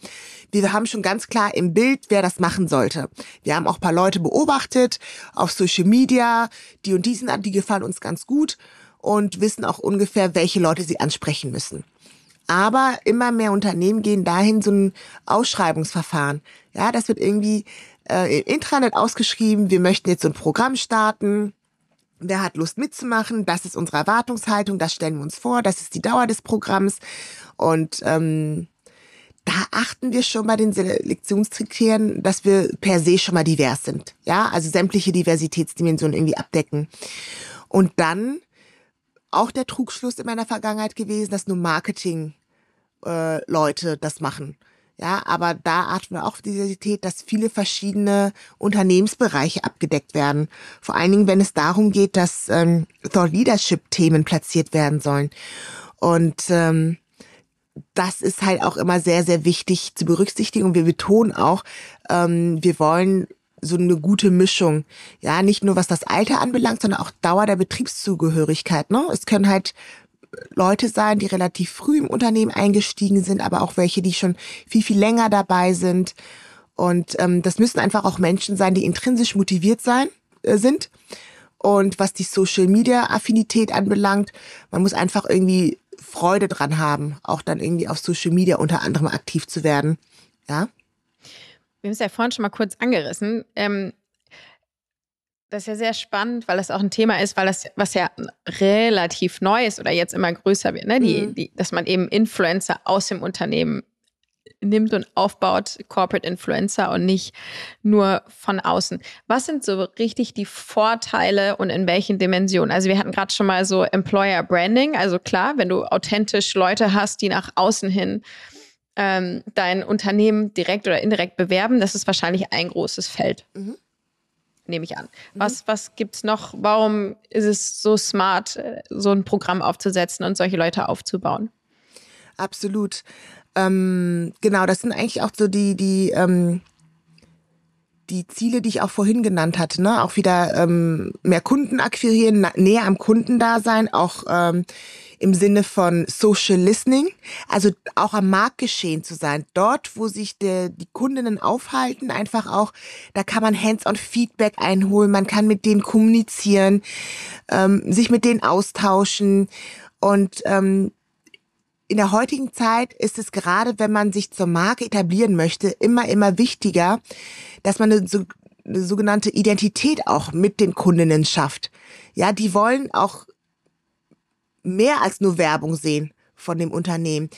wir haben schon ganz klar im Bild, wer das machen sollte. Wir haben auch paar Leute beobachtet auf Social Media, die und die sind, die gefallen uns ganz gut und wissen auch ungefähr, welche Leute sie ansprechen müssen. Aber immer mehr Unternehmen gehen dahin so ein Ausschreibungsverfahren. Ja, das wird irgendwie äh, im Intranet ausgeschrieben. Wir möchten jetzt so ein Programm starten Wer hat Lust mitzumachen? Das ist unsere Erwartungshaltung, das stellen wir uns vor, das ist die Dauer des Programms. Und ähm, da achten wir schon bei den Selektionskriterien, dass wir per se schon mal divers sind. Ja, also sämtliche Diversitätsdimensionen irgendwie abdecken. Und dann auch der Trugschluss in meiner Vergangenheit gewesen, dass nur Marketing äh, Leute das machen. Ja, aber da achten wir auch auf Diversität, dass viele verschiedene Unternehmensbereiche abgedeckt werden. Vor allen Dingen, wenn es darum geht, dass ähm, Thought Leadership Themen platziert werden sollen. Und ähm, das ist halt auch immer sehr, sehr wichtig zu berücksichtigen. Und wir betonen auch, ähm, wir wollen so eine gute Mischung. Ja, nicht nur was das Alter anbelangt, sondern auch Dauer der Betriebszugehörigkeit. Ne? Es können halt Leute sein, die relativ früh im Unternehmen eingestiegen sind, aber auch welche, die schon viel, viel länger dabei sind. Und ähm, das müssen einfach auch Menschen sein, die intrinsisch motiviert sein äh, sind. Und was die Social Media Affinität anbelangt, man muss einfach irgendwie Freude dran haben, auch dann irgendwie auf Social Media unter anderem aktiv zu werden. Ja. Wir haben es ja vorhin schon mal kurz angerissen. Ähm, das ist ja sehr spannend, weil das auch ein Thema ist, weil das, was ja relativ neu ist oder jetzt immer größer wird, ne? Die, mhm. die, dass man eben Influencer aus dem Unternehmen nimmt und aufbaut, Corporate Influencer und nicht nur von außen. Was sind so richtig die Vorteile und in welchen Dimensionen? Also wir hatten gerade schon mal so Employer Branding, also klar, wenn du authentisch Leute hast, die nach außen hin ähm, dein Unternehmen direkt oder indirekt bewerben, das ist wahrscheinlich ein großes Feld. Mhm nehme ich an. Mhm. Was, was gibt es noch? Warum ist es so smart, äh, so ein Programm aufzusetzen und solche Leute aufzubauen? Absolut. Ähm, genau, das sind eigentlich auch so die, die, ähm, die Ziele, die ich auch vorhin genannt hatte, ne? Auch wieder ähm, mehr Kunden akquirieren, näher am Kunden da sein, auch ähm, im Sinne von Social Listening, also auch am Marktgeschehen zu sein. Dort, wo sich der, die Kundinnen aufhalten, einfach auch, da kann man Hands-on Feedback einholen, man kann mit denen kommunizieren, ähm, sich mit denen austauschen und ähm, in der heutigen Zeit ist es gerade, wenn man sich zur Marke etablieren möchte, immer, immer wichtiger, dass man so, eine sogenannte Identität auch mit den Kundinnen schafft. Ja, die wollen auch mehr als nur Werbung sehen von dem Unternehmen.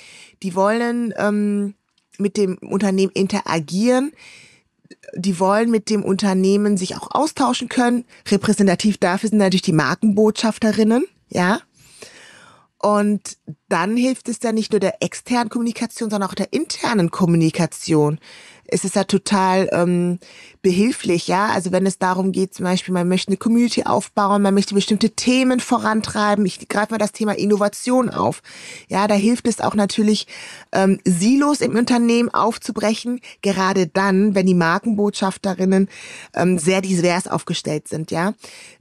Die wollen ähm, mit dem Unternehmen interagieren. Die wollen mit dem Unternehmen sich auch austauschen können. Repräsentativ dafür sind natürlich die Markenbotschafterinnen, ja. Und dann hilft es ja nicht nur der externen Kommunikation, sondern auch der internen Kommunikation es ist ja total ähm, behilflich, ja. Also wenn es darum geht, zum Beispiel, man möchte eine Community aufbauen, man möchte bestimmte Themen vorantreiben. Ich greife mal das Thema Innovation auf. Ja, da hilft es auch natürlich, ähm, Silos im Unternehmen aufzubrechen, gerade dann, wenn die Markenbotschafterinnen ähm, sehr divers aufgestellt sind, ja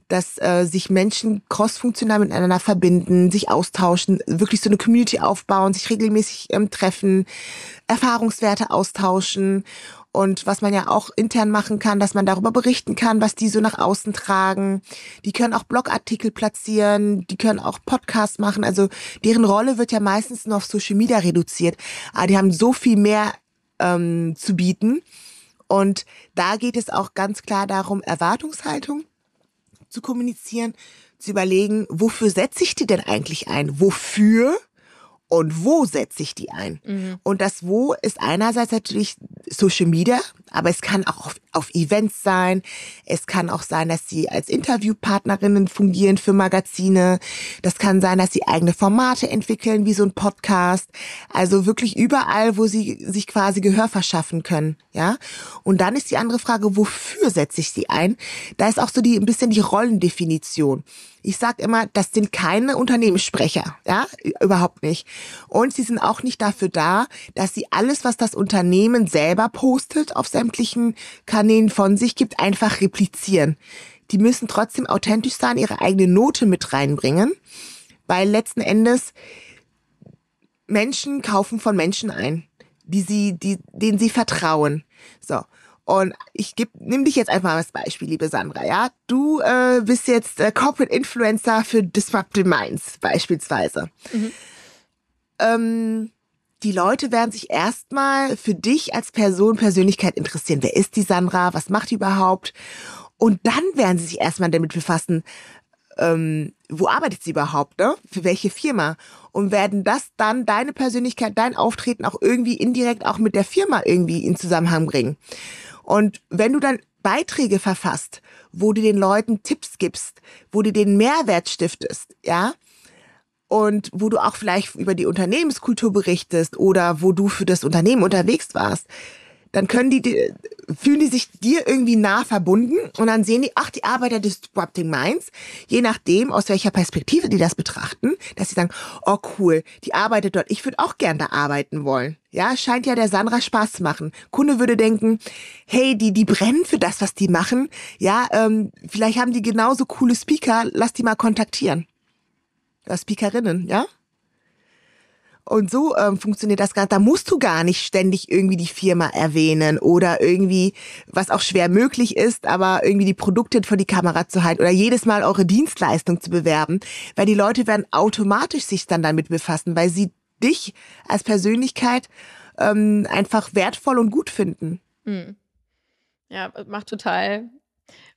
dass äh, sich Menschen crossfunktional miteinander verbinden, sich austauschen, wirklich so eine Community aufbauen, sich regelmäßig ähm, treffen, Erfahrungswerte austauschen und was man ja auch intern machen kann, dass man darüber berichten kann, was die so nach außen tragen. Die können auch Blogartikel platzieren, die können auch Podcasts machen. Also deren Rolle wird ja meistens nur auf Social Media reduziert. Aber die haben so viel mehr ähm, zu bieten. Und da geht es auch ganz klar darum, Erwartungshaltung zu kommunizieren, zu überlegen, wofür setze ich die denn eigentlich ein? Wofür? Und wo setze ich die ein? Mhm. Und das Wo ist einerseits natürlich Social Media, aber es kann auch auf, auf, Events sein. Es kann auch sein, dass sie als Interviewpartnerinnen fungieren für Magazine. Das kann sein, dass sie eigene Formate entwickeln, wie so ein Podcast. Also wirklich überall, wo sie sich quasi Gehör verschaffen können. Ja. Und dann ist die andere Frage, wofür setze ich sie ein? Da ist auch so die, ein bisschen die Rollendefinition. Ich sage immer, das sind keine Unternehmenssprecher, ja, überhaupt nicht. Und sie sind auch nicht dafür da, dass sie alles, was das Unternehmen selber postet, auf sämtlichen Kanälen von sich gibt, einfach replizieren. die müssen trotzdem authentisch sein, ihre eigene Note mit reinbringen, weil letzten Endes Menschen kaufen von Menschen ein, die sie, die, denen sie vertrauen. So. Und ich geb, nimm dich jetzt einfach mal als Beispiel, liebe Sandra, ja? Du äh, bist jetzt äh, Corporate Influencer für Disruptive Minds beispielsweise. Mhm. Ähm, die Leute werden sich erstmal für dich als Person, Persönlichkeit interessieren. Wer ist die Sandra? Was macht die überhaupt? Und dann werden sie sich erstmal damit befassen, ähm, wo arbeitet sie überhaupt, ne? Für welche Firma? Und werden das dann deine Persönlichkeit, dein Auftreten auch irgendwie indirekt auch mit der Firma irgendwie in Zusammenhang bringen. Und wenn du dann Beiträge verfasst, wo du den Leuten Tipps gibst, wo du den Mehrwert stiftest, ja, und wo du auch vielleicht über die Unternehmenskultur berichtest oder wo du für das Unternehmen unterwegs warst, dann können die, fühlen die sich dir irgendwie nah verbunden und dann sehen die, ach, die Arbeiter des Disrupting Minds, je nachdem, aus welcher Perspektive die das betrachten, dass sie sagen, oh cool, die arbeitet dort, ich würde auch gern da arbeiten wollen. Ja, scheint ja der Sandra Spaß zu machen. Kunde würde denken, hey, die, die brennen für das, was die machen. Ja, ähm, vielleicht haben die genauso coole Speaker, lass die mal kontaktieren. Speakerinnen, ja? Und so ähm, funktioniert das gar Da musst du gar nicht ständig irgendwie die Firma erwähnen oder irgendwie, was auch schwer möglich ist, aber irgendwie die Produkte vor die Kamera zu halten oder jedes Mal eure Dienstleistung zu bewerben, weil die Leute werden automatisch sich dann damit befassen, weil sie dich als Persönlichkeit ähm, einfach wertvoll und gut finden. Hm. Ja, macht total,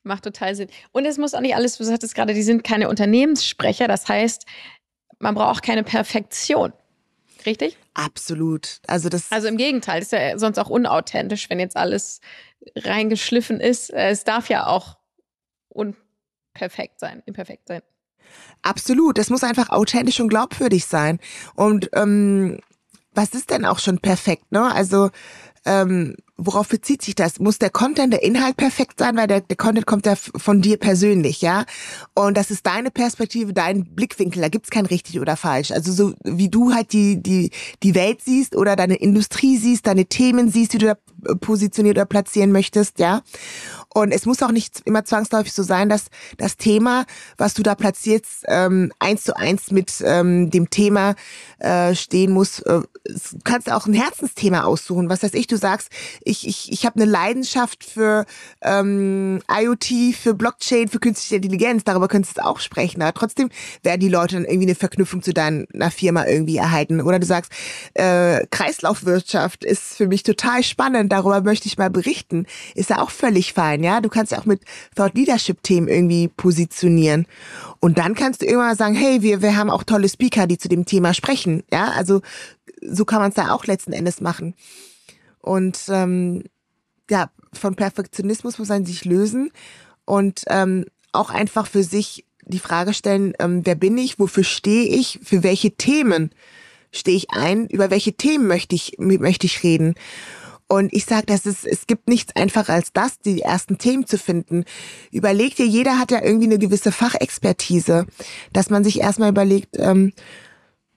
macht total Sinn. Und es muss auch nicht alles, du sagtest gerade, die sind keine Unternehmenssprecher. Das heißt, man braucht keine Perfektion. Richtig? Absolut. Also das. Also im Gegenteil, ist ja sonst auch unauthentisch, wenn jetzt alles reingeschliffen ist. Es darf ja auch unperfekt sein, imperfekt sein. Absolut. Das muss einfach authentisch und glaubwürdig sein. Und ähm, was ist denn auch schon perfekt, ne? Also ähm, worauf bezieht sich das? Muss der Content, der Inhalt perfekt sein, weil der, der Content kommt ja von dir persönlich, ja? Und das ist deine Perspektive, dein Blickwinkel, da gibt's kein richtig oder falsch. Also so wie du halt die, die, die Welt siehst oder deine Industrie siehst, deine Themen siehst, die du da positioniert oder platzieren möchtest, ja? Und es muss auch nicht immer zwangsläufig so sein, dass das Thema, was du da platzierst, ähm, eins zu eins mit ähm, dem Thema äh, stehen muss. Äh, du kannst auch ein Herzensthema aussuchen. Was heißt ich, du sagst, ich, ich, ich habe eine Leidenschaft für ähm, IoT, für Blockchain, für künstliche Intelligenz. Darüber könntest du auch sprechen. Aber trotzdem werden die Leute dann irgendwie eine Verknüpfung zu deiner Firma irgendwie erhalten. Oder du sagst, äh, Kreislaufwirtschaft ist für mich total spannend. Darüber möchte ich mal berichten. Ist ja auch völlig fein ja. Du kannst ja auch mit Thought Leadership Themen irgendwie positionieren. Und dann kannst du irgendwann sagen, hey, wir, wir haben auch tolle Speaker, die zu dem Thema sprechen, ja. Also so kann man es da auch letzten Endes machen. Und ähm, ja, von Perfektionismus muss man sich lösen und ähm, auch einfach für sich die Frage stellen, ähm, wer bin ich, wofür stehe ich, für welche Themen stehe ich ein, über welche Themen möchte ich, möchte ich reden. Und ich sage, das ist, es gibt nichts einfacher als das, die ersten Themen zu finden. Überleg dir, jeder hat ja irgendwie eine gewisse Fachexpertise, dass man sich erstmal überlegt, ähm,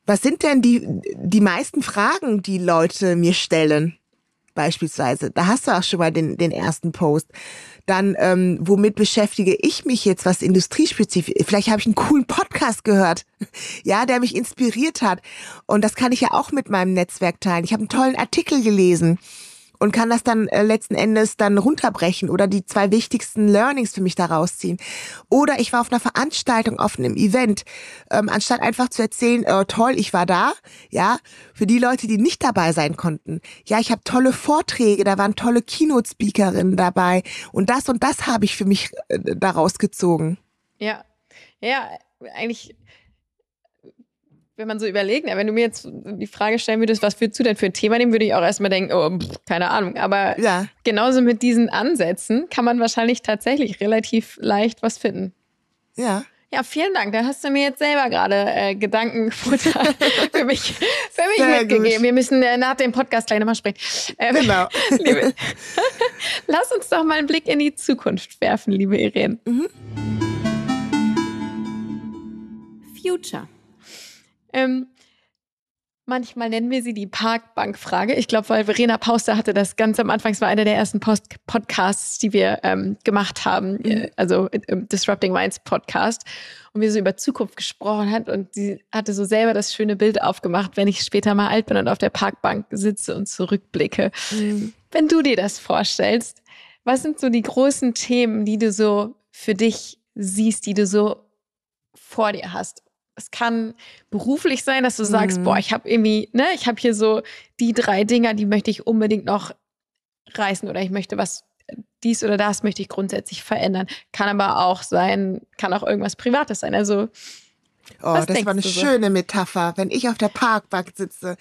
was sind denn die, die meisten Fragen, die Leute mir stellen? Beispielsweise. Da hast du auch schon mal den, den ersten Post. Dann, ähm, womit beschäftige ich mich jetzt, was industriespezifisch? Vielleicht habe ich einen coolen Podcast gehört, [LAUGHS] ja, der mich inspiriert hat. Und das kann ich ja auch mit meinem Netzwerk teilen. Ich habe einen tollen Artikel gelesen und kann das dann äh, letzten Endes dann runterbrechen oder die zwei wichtigsten Learnings für mich daraus ziehen. Oder ich war auf einer Veranstaltung, auf einem Event, ähm, anstatt einfach zu erzählen, äh, toll, ich war da, ja, für die Leute, die nicht dabei sein konnten. Ja, ich habe tolle Vorträge, da waren tolle Keynote-Speakerinnen dabei und das und das habe ich für mich äh, daraus gezogen. Ja, ja, eigentlich wenn man so überlegt, wenn du mir jetzt die Frage stellen würdest, was würdest du denn für ein Thema nehmen, würde ich auch erstmal denken, oh, pff, keine Ahnung. Aber ja. genauso mit diesen Ansätzen kann man wahrscheinlich tatsächlich relativ leicht was finden. Ja. Ja, vielen Dank. Da hast du mir jetzt selber gerade äh, Gedankenfutter [LAUGHS] für mich, für mich mitgegeben. Gut. Wir müssen äh, nach dem Podcast gleich nochmal sprechen. Ähm, genau. [LAUGHS] liebe, [LAUGHS] lass uns doch mal einen Blick in die Zukunft werfen, liebe Irene. Mhm. Future. Ähm, Manchmal nennen wir sie die Parkbankfrage. Ich glaube, weil Verena Pauster hatte das ganz am Anfang, es war einer der ersten Post Podcasts, die wir ähm, gemacht haben, mhm. Äh, also im Disrupting Minds Podcast. Und wir so über Zukunft gesprochen hat und sie hatte so selber das schöne Bild aufgemacht, wenn ich später mal alt bin und auf der Parkbank sitze und zurückblicke. Mhm. Wenn du dir das vorstellst, was sind so die großen Themen, die du so für dich siehst, die du so vor dir hast? Es kann beruflich sein, dass du sagst, mhm. boah, ich habe irgendwie, ne, ich habe hier so die drei Dinger, die möchte ich unbedingt noch reißen oder ich möchte was dies oder das möchte ich grundsätzlich verändern. Kann aber auch sein, kann auch irgendwas Privates sein. Also Oh, das war eine schöne Metapher. Wenn ich auf der Parkbank sitze,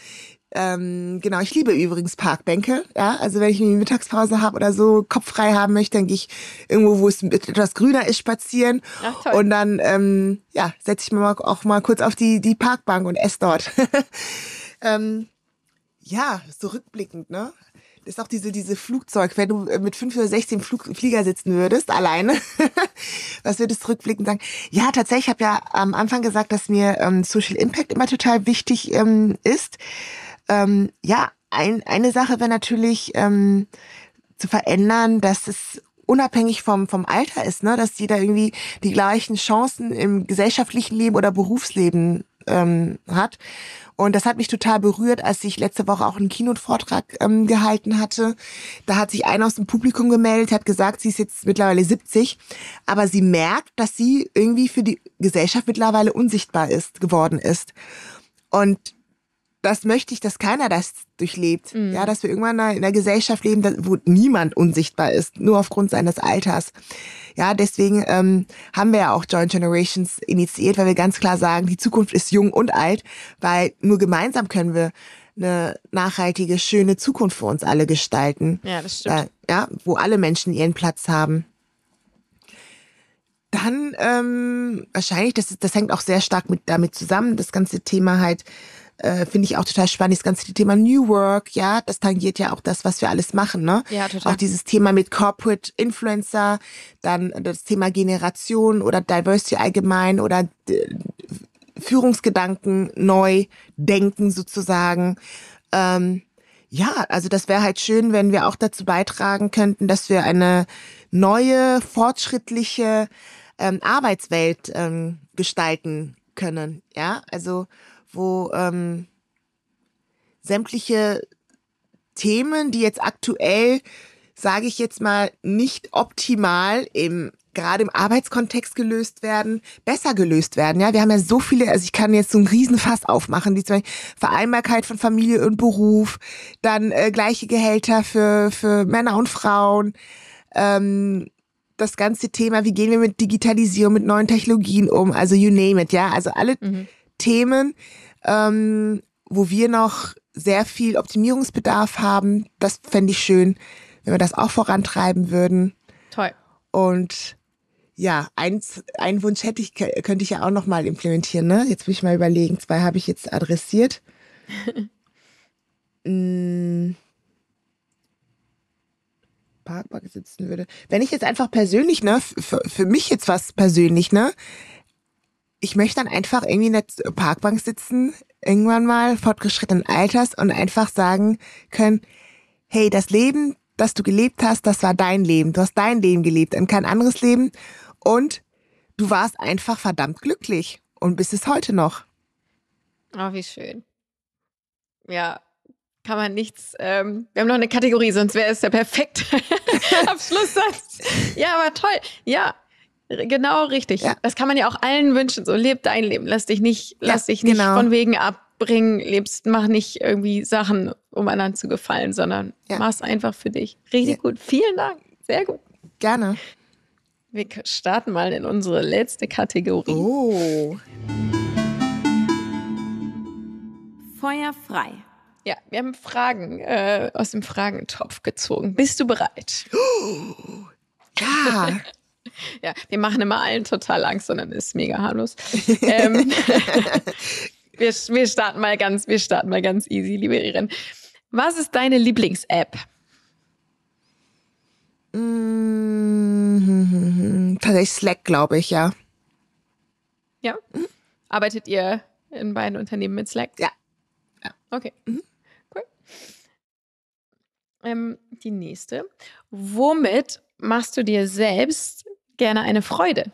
ähm, genau, ich liebe übrigens Parkbänke. Ja, also wenn ich eine Mittagspause habe oder so Kopf frei haben möchte, dann gehe ich irgendwo, wo es etwas grüner ist, spazieren. Ach, toll. Und dann ähm, ja, setze ich mir mal auch mal kurz auf die die Parkbank und esse dort. [LAUGHS] ähm, ja, so rückblickend, ne? Das ist auch diese, diese Flugzeug, wenn du äh, mit fünf oder sechzehn Flug, Flieger sitzen würdest, alleine, [LAUGHS] was würdest du rückblickend sagen? Ja, tatsächlich, ich habe ja am Anfang gesagt, dass mir ähm, Social Impact immer total wichtig ähm, ist. Ähm, ja, ein, eine Sache wäre natürlich ähm, zu verändern, dass es unabhängig vom, vom Alter ist, ne? dass jeder irgendwie die gleichen Chancen im gesellschaftlichen Leben oder Berufsleben ähm, hat. Und das hat mich total berührt, als ich letzte Woche auch einen Keynote-Vortrag ähm, gehalten hatte. Da hat sich einer aus dem Publikum gemeldet, hat gesagt, sie ist jetzt mittlerweile 70, aber sie merkt, dass sie irgendwie für die Gesellschaft mittlerweile unsichtbar ist, geworden ist. Und das möchte ich, dass keiner das durchlebt. Mhm. Ja, dass wir irgendwann in einer Gesellschaft leben, wo niemand unsichtbar ist, nur aufgrund seines Alters. Ja, deswegen ähm, haben wir ja auch Joint Generations initiiert, weil wir ganz klar sagen, die Zukunft ist jung und alt, weil nur gemeinsam können wir eine nachhaltige, schöne Zukunft für uns alle gestalten. Ja, das stimmt. Äh, ja, wo alle Menschen ihren Platz haben. Dann ähm, wahrscheinlich, das, das hängt auch sehr stark mit damit zusammen, das ganze Thema halt äh, finde ich auch total spannend, das ganze Thema New Work, ja, das tangiert ja auch das, was wir alles machen, ne? Ja, total. Auch dieses Thema mit Corporate Influencer, dann das Thema Generation oder Diversity allgemein oder Führungsgedanken neu denken sozusagen. Ähm, ja, also das wäre halt schön, wenn wir auch dazu beitragen könnten, dass wir eine neue, fortschrittliche ähm, Arbeitswelt ähm, gestalten können. Ja, also wo ähm, sämtliche Themen, die jetzt aktuell, sage ich jetzt mal, nicht optimal im gerade im Arbeitskontext gelöst werden, besser gelöst werden. Ja, wir haben ja so viele, also ich kann jetzt so einen Riesenfass aufmachen, die zum Beispiel Vereinbarkeit von Familie und Beruf, dann äh, gleiche Gehälter für, für Männer und Frauen, ähm, das ganze Thema, wie gehen wir mit Digitalisierung, mit neuen Technologien um, also you name it, ja, also alle mhm. Themen, ähm, wo wir noch sehr viel Optimierungsbedarf haben. Das fände ich schön, wenn wir das auch vorantreiben würden. Toll. Und ja, eins, einen Wunsch hätte ich, könnte ich ja auch noch mal implementieren. Ne? Jetzt will ich mal überlegen. Zwei habe ich jetzt adressiert. [LAUGHS] Parkbank sitzen würde. Wenn ich jetzt einfach persönlich, ne, für, für mich jetzt was persönlich, ne, ich möchte dann einfach irgendwie in der Parkbank sitzen, irgendwann mal fortgeschrittenen Alters und einfach sagen können, hey, das Leben, das du gelebt hast, das war dein Leben. Du hast dein Leben gelebt und kein anderes Leben. Und du warst einfach verdammt glücklich und bist es heute noch. Oh, wie schön. Ja, kann man nichts. Ähm, wir haben noch eine Kategorie, sonst wäre es der perfekte [LAUGHS] Abschlusssatz. Ja, aber toll. Ja, Genau, richtig. Ja. Das kann man ja auch allen wünschen. So, leb dein Leben. Lass dich nicht, ja, lass dich nicht genau. von wegen abbringen. Lebst, mach nicht irgendwie Sachen, um anderen zu gefallen, sondern ja. mach's einfach für dich. Richtig gut. Vielen Dank. Sehr gut. Gerne. Wir starten mal in unsere letzte Kategorie. Oh. Feuer frei. Ja, wir haben Fragen äh, aus dem Fragentopf gezogen. Bist du bereit? Oh, [GASPS] ja. Ja, wir machen immer allen total Angst und dann ist mega harmlos. [LAUGHS] ähm, [LAUGHS] wir, wir, starten mal ganz, wir starten mal ganz easy, liebe Iren. Was ist deine Lieblings-App? Tatsächlich Slack, glaube ich, ja. Ja? Arbeitet ihr in beiden Unternehmen mit Slack? Ja. ja. Okay. Mhm. Cool. Ähm, die nächste. Womit machst du dir selbst gerne eine Freude?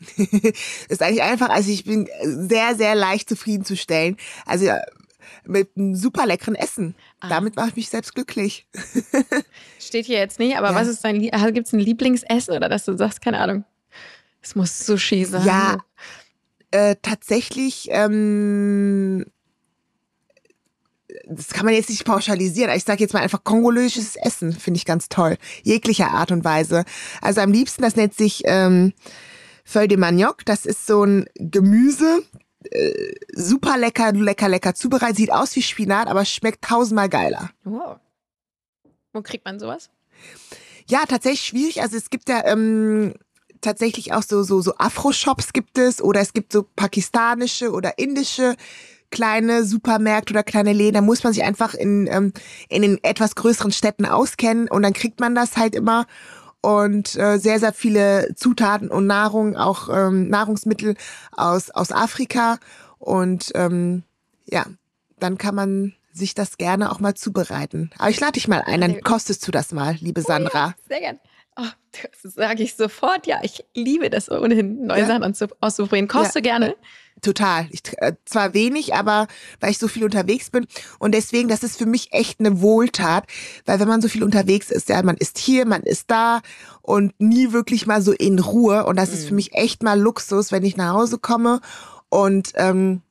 [LAUGHS] ist eigentlich einfach, also ich bin sehr, sehr leicht zufriedenzustellen. Also mit einem super leckeren Essen. Ah. Damit mache ich mich selbst glücklich. [LAUGHS] Steht hier jetzt nicht, aber ja. was ist dein, gibt es ein Lieblingsessen oder dass du sagst, keine Ahnung, es muss Sushi sein? Ja, äh, tatsächlich, ähm, das kann man jetzt nicht pauschalisieren. Ich sage jetzt mal einfach kongolesisches Essen, finde ich ganz toll. Jeglicher Art und Weise. Also am liebsten, das nennt sich ähm, Feuille de Manioc. Das ist so ein Gemüse, äh, super lecker, lecker, lecker zubereitet. Sieht aus wie Spinat, aber schmeckt tausendmal geiler. Wow. Wo kriegt man sowas? Ja, tatsächlich schwierig. Also es gibt ja ähm, tatsächlich auch so so so Afro-Shops gibt es oder es gibt so pakistanische oder indische kleine Supermärkte oder kleine Läden. Da muss man sich einfach in ähm, in den etwas größeren Städten auskennen und dann kriegt man das halt immer und äh, sehr, sehr viele Zutaten und Nahrung, auch ähm, Nahrungsmittel aus, aus Afrika. Und ähm, ja, dann kann man sich das gerne auch mal zubereiten. Aber ich lade dich mal ein, dann kostest du das mal, liebe Sandra. Oh ja, sehr gern. Oh, das sage ich sofort. Ja, ich liebe das ohnehin, neue ja. Sachen auszuprobieren. Kostet ja. gerne. Total. Ich, äh, zwar wenig, aber weil ich so viel unterwegs bin. Und deswegen, das ist für mich echt eine Wohltat. Weil wenn man so viel unterwegs ist, ja, man ist hier, man ist da und nie wirklich mal so in Ruhe. Und das mhm. ist für mhm. mich echt mal Luxus, wenn ich nach Hause komme und ähm,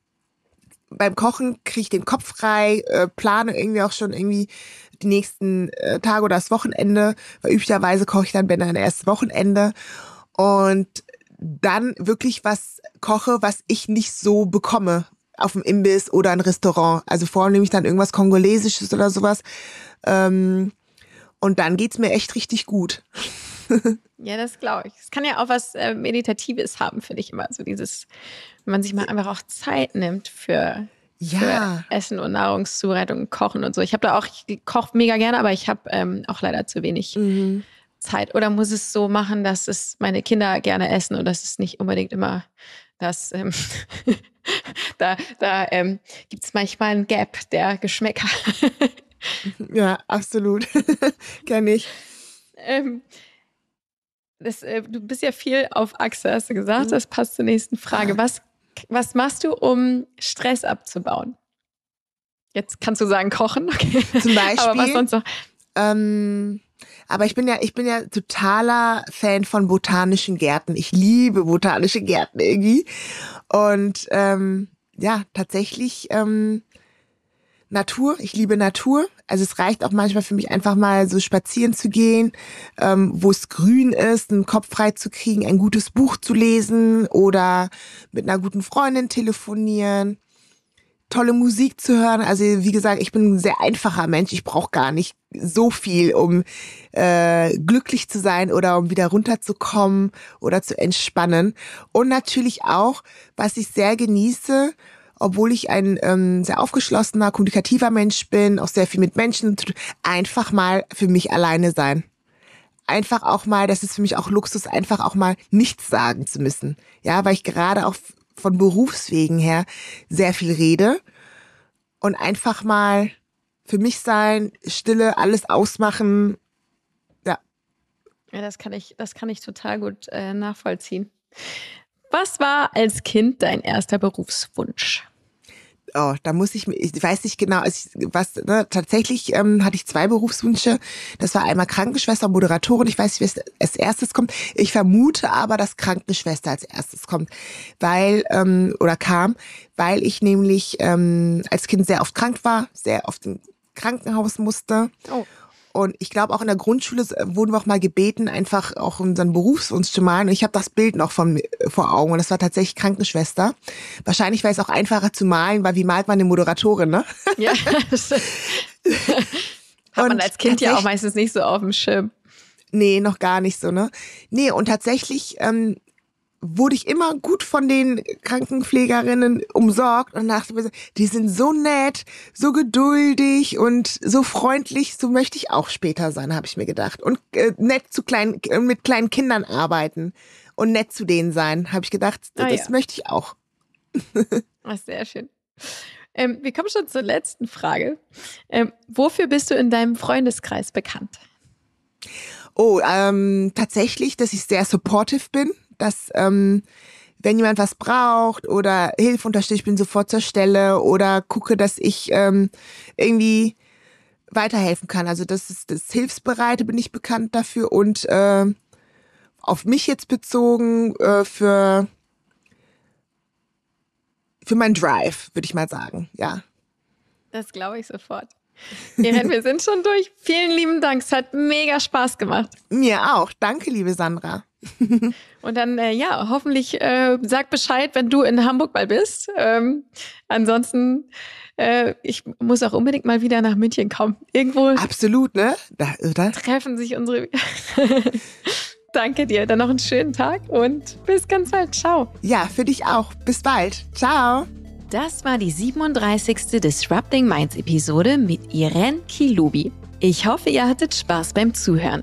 beim Kochen kriege ich den Kopf frei, äh, plane irgendwie auch schon irgendwie die nächsten äh, Tage oder das Wochenende, weil üblicherweise koche ich dann, wenn dann erst Wochenende. Und dann wirklich was koche, was ich nicht so bekomme auf dem Imbiss oder ein Restaurant. Also vor nehme ich dann irgendwas Kongolesisches oder sowas. Ähm, und dann geht's mir echt richtig gut. [LAUGHS] ja, das glaube ich. Es kann ja auch was äh, Meditatives haben, finde ich immer. So dieses, wenn man sich mal einfach auch Zeit nimmt für, ja. für Essen und Nahrungszubereitung, Kochen und so. Ich habe da auch, ich koche mega gerne, aber ich habe ähm, auch leider zu wenig. Mhm. Zeit? Oder muss es so machen, dass es meine Kinder gerne essen und dass es nicht unbedingt immer das, ähm, [LAUGHS] da, da ähm, gibt es manchmal ein Gap der Geschmäcker. [LAUGHS] ja, absolut. [LAUGHS] Kenn ich. Ähm, das, äh, du bist ja viel auf Achse, hast du gesagt. Mhm. Das passt zur nächsten Frage. Was, was machst du, um Stress abzubauen? Jetzt kannst du sagen, kochen, okay. Zum Beispiel. Aber was sonst noch? Ähm, aber ich bin ja, ich bin ja totaler Fan von botanischen Gärten. Ich liebe botanische Gärten irgendwie. Und ähm, ja, tatsächlich ähm, Natur. Ich liebe Natur. Also es reicht auch manchmal für mich einfach mal so spazieren zu gehen, ähm, wo es grün ist, einen Kopf frei zu kriegen, ein gutes Buch zu lesen oder mit einer guten Freundin telefonieren tolle Musik zu hören. Also wie gesagt, ich bin ein sehr einfacher Mensch. Ich brauche gar nicht so viel, um äh, glücklich zu sein oder um wieder runterzukommen oder zu entspannen. Und natürlich auch, was ich sehr genieße, obwohl ich ein ähm, sehr aufgeschlossener, kommunikativer Mensch bin, auch sehr viel mit Menschen, einfach mal für mich alleine sein. Einfach auch mal, das ist für mich auch Luxus, einfach auch mal nichts sagen zu müssen. Ja, weil ich gerade auch von Berufswegen her sehr viel rede und einfach mal für mich sein, Stille, alles ausmachen. Ja. Ja, das kann ich, das kann ich total gut äh, nachvollziehen. Was war als Kind dein erster Berufswunsch? Oh, da muss ich, ich weiß nicht genau, was, ne, tatsächlich ähm, hatte ich zwei Berufswünsche. Das war einmal Krankenschwester und Moderatorin. Ich weiß nicht, wer als erstes kommt. Ich vermute aber, dass Krankenschwester als erstes kommt, weil, ähm, oder kam, weil ich nämlich ähm, als Kind sehr oft krank war, sehr oft im Krankenhaus musste. Oh. Und ich glaube, auch in der Grundschule wurden wir auch mal gebeten, einfach auch unseren Berufswunsch zu malen. Und ich habe das Bild noch von, vor Augen. Und das war tatsächlich Krankenschwester. Wahrscheinlich war es auch einfacher zu malen, weil wie malt man eine Moderatorin, ne? Ja. [LAUGHS] Hat man als Kind ja auch meistens nicht so auf dem Schirm. Nee, noch gar nicht so, ne? Nee, und tatsächlich ähm, wurde ich immer gut von den Krankenpflegerinnen umsorgt und dachte mir, die sind so nett, so geduldig und so freundlich, so möchte ich auch später sein, habe ich mir gedacht. Und äh, nett zu kleinen, äh, mit kleinen Kindern arbeiten und nett zu denen sein, habe ich gedacht, ah, das ja. möchte ich auch. [LAUGHS] Ach, sehr schön. Ähm, wir kommen schon zur letzten Frage. Ähm, wofür bist du in deinem Freundeskreis bekannt? Oh, ähm, tatsächlich, dass ich sehr supportive bin, dass ähm, wenn jemand was braucht oder Hilfe unterstützt, ich bin sofort zur Stelle oder gucke, dass ich ähm, irgendwie weiterhelfen kann. Also das ist das Hilfsbereite bin ich bekannt dafür und äh, auf mich jetzt bezogen äh, für für meinen Drive, würde ich mal sagen, ja. Das glaube ich sofort. Irene, wir sind schon durch. Vielen lieben Dank. Es hat mega Spaß gemacht. Mir auch. Danke, liebe Sandra. [LAUGHS] Und dann, äh, ja, hoffentlich äh, sag Bescheid, wenn du in Hamburg mal bist. Ähm, ansonsten, äh, ich muss auch unbedingt mal wieder nach München kommen. Irgendwo. Absolut, ne? Da, oder? Treffen sich unsere. [LAUGHS] Danke dir. Dann noch einen schönen Tag und bis ganz bald. Ciao. Ja, für dich auch. Bis bald. Ciao. Das war die 37. Disrupting Minds Episode mit Irene Kilubi. Ich hoffe, ihr hattet Spaß beim Zuhören.